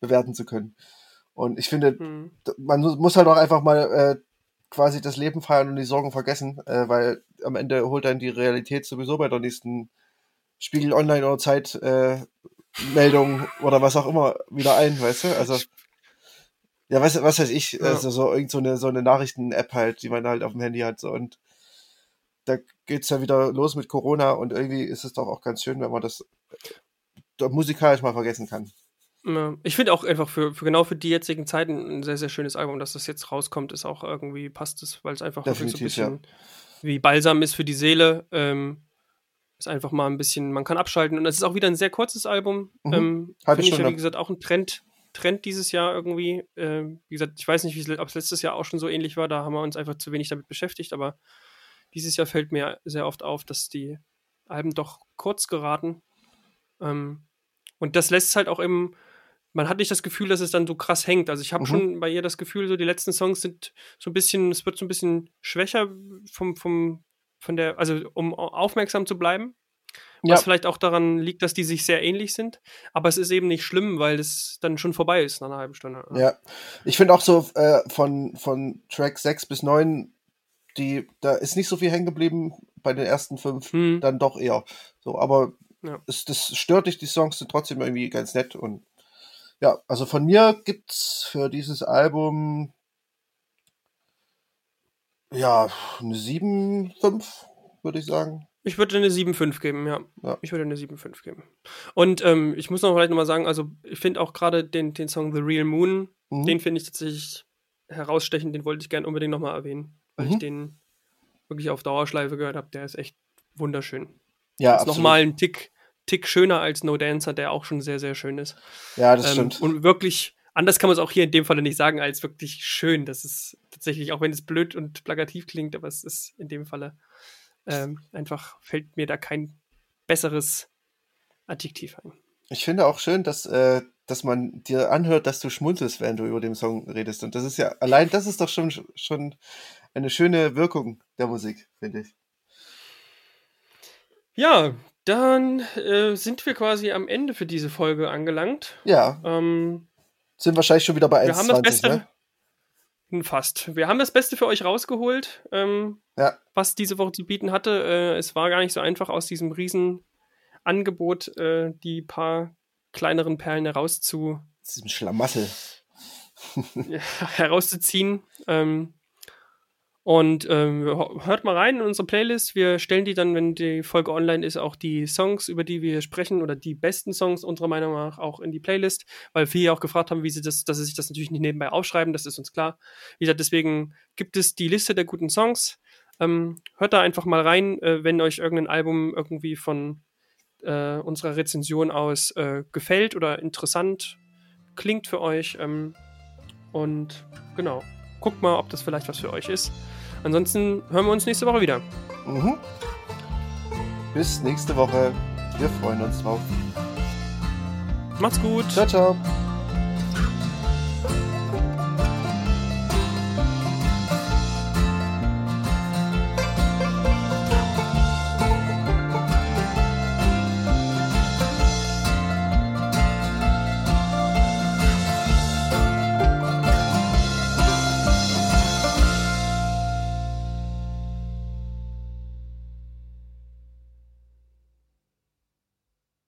bewerten zu können. Und ich finde, Mhm. man mu- muss halt auch einfach mal äh, quasi das Leben feiern und die Sorgen vergessen, äh, weil am Ende holt dann die Realität sowieso bei der nächsten Spiegel Online oder Zeit äh, Meldung oder was auch immer wieder ein, weißt du? Also ja, was, was weiß ich, Ja. also so irgend so eine, so eine Nachrichten-App halt, die man halt auf dem Handy hat. So, und da geht's ja wieder los mit Corona und irgendwie ist es doch auch ganz schön, wenn man das äh, musikalisch mal vergessen kann. Ich finde auch einfach für, für genau für die jetzigen Zeiten ein sehr, sehr schönes Album, dass das jetzt rauskommt, ist auch irgendwie, passt es, weil es einfach so ein Definitiv, ja. bisschen wie Balsam ist für die Seele. Ähm, ist einfach mal ein bisschen, man kann abschalten und es ist auch wieder ein sehr kurzes Album. Mhm. Ähm, finde ich ja, wie gesagt, auch ein Trend, Trend dieses Jahr irgendwie. Ähm, wie gesagt, ich weiß nicht, es- ob es letztes Jahr auch schon so ähnlich war, da haben wir uns einfach zu wenig damit beschäftigt, aber dieses Jahr fällt mir sehr oft auf, dass die Alben doch kurz geraten. Ähm, und das lässt es halt auch im, man hat nicht das Gefühl, dass es dann so krass hängt. Also ich habe Mhm. schon bei ihr das Gefühl, so die letzten Songs sind so ein bisschen, es wird so ein bisschen schwächer vom, vom, von der, also um aufmerksam zu bleiben. Ja. Was vielleicht auch daran liegt, dass die sich sehr ähnlich sind. Aber es ist eben nicht schlimm, weil es dann schon vorbei ist nach einer halben Stunde. Ja, ich finde auch so äh, von, von Track 6 bis 9, die, da ist nicht so viel hängen geblieben, bei den ersten fünf Hm. dann doch eher. So, aber Ja. es, das stört dich, die Songs sind trotzdem irgendwie ganz nett und ja, also von mir gibt's für dieses Album ja eine 7, 5, würde ich sagen. Ich würde eine 7,5 geben, ja. Ja. Ich würde eine 7,5 geben. Und ähm, ich muss noch vielleicht nochmal sagen, also ich finde auch gerade den, den Song The Real Moon, Mhm. den finde ich tatsächlich herausstechend, den wollte ich gerne unbedingt nochmal erwähnen, weil Mhm. ich den wirklich auf Dauerschleife gehört habe. Der ist echt wunderschön. ja, ist nochmal ein Tick, Tick schöner als No Dancer, der auch schon sehr, sehr schön ist. Ja, das Ähm, stimmt. und wirklich, anders kann man es auch hier in dem Falle nicht sagen, als wirklich schön. Das ist tatsächlich, auch wenn es blöd und plakativ klingt, aber es ist in dem Falle ähm, einfach, fällt mir da kein besseres Adjektiv ein. Ich finde auch schön, dass, äh, dass man dir anhört, dass du schmunzelst, während du über den Song redest. Und das ist ja, allein das ist doch schon, schon eine schöne Wirkung der Musik, finde ich. Ja, dann äh, sind wir quasi am Ende für diese Folge angelangt. Ja, Ähm, sind wahrscheinlich schon wieder bei wir haben das 1,20, Beste. ne? Hm, Fast. Wir haben das Beste für euch rausgeholt, ähm, Ja. was diese Woche zu bieten hatte. Äh, es war gar nicht so einfach, aus diesem riesen Angebot äh, die paar kleineren Perlen herauszu, Das ist ein Schlamassel. herauszuziehen. Ähm, und ähm, hört mal rein in unsere Playlist. Wir stellen die dann, wenn die Folge online ist, auch die Songs, über die wir sprechen, oder die besten Songs unserer Meinung nach auch in die Playlist, weil viele auch gefragt haben, wie sie das, dass sie sich das natürlich nicht nebenbei aufschreiben, das ist uns klar. Wie gesagt, deswegen gibt es die Liste der guten Songs. Ähm, hört da einfach mal rein, äh, wenn euch irgendein Album irgendwie von äh, unserer Rezension aus äh, gefällt oder interessant klingt für euch. Ähm, und genau, guckt mal, ob das vielleicht was für euch ist. Ansonsten hören wir uns nächste Woche wieder. Mhm. Bis nächste Woche. Wir freuen uns drauf. Macht's gut. Ciao, ciao.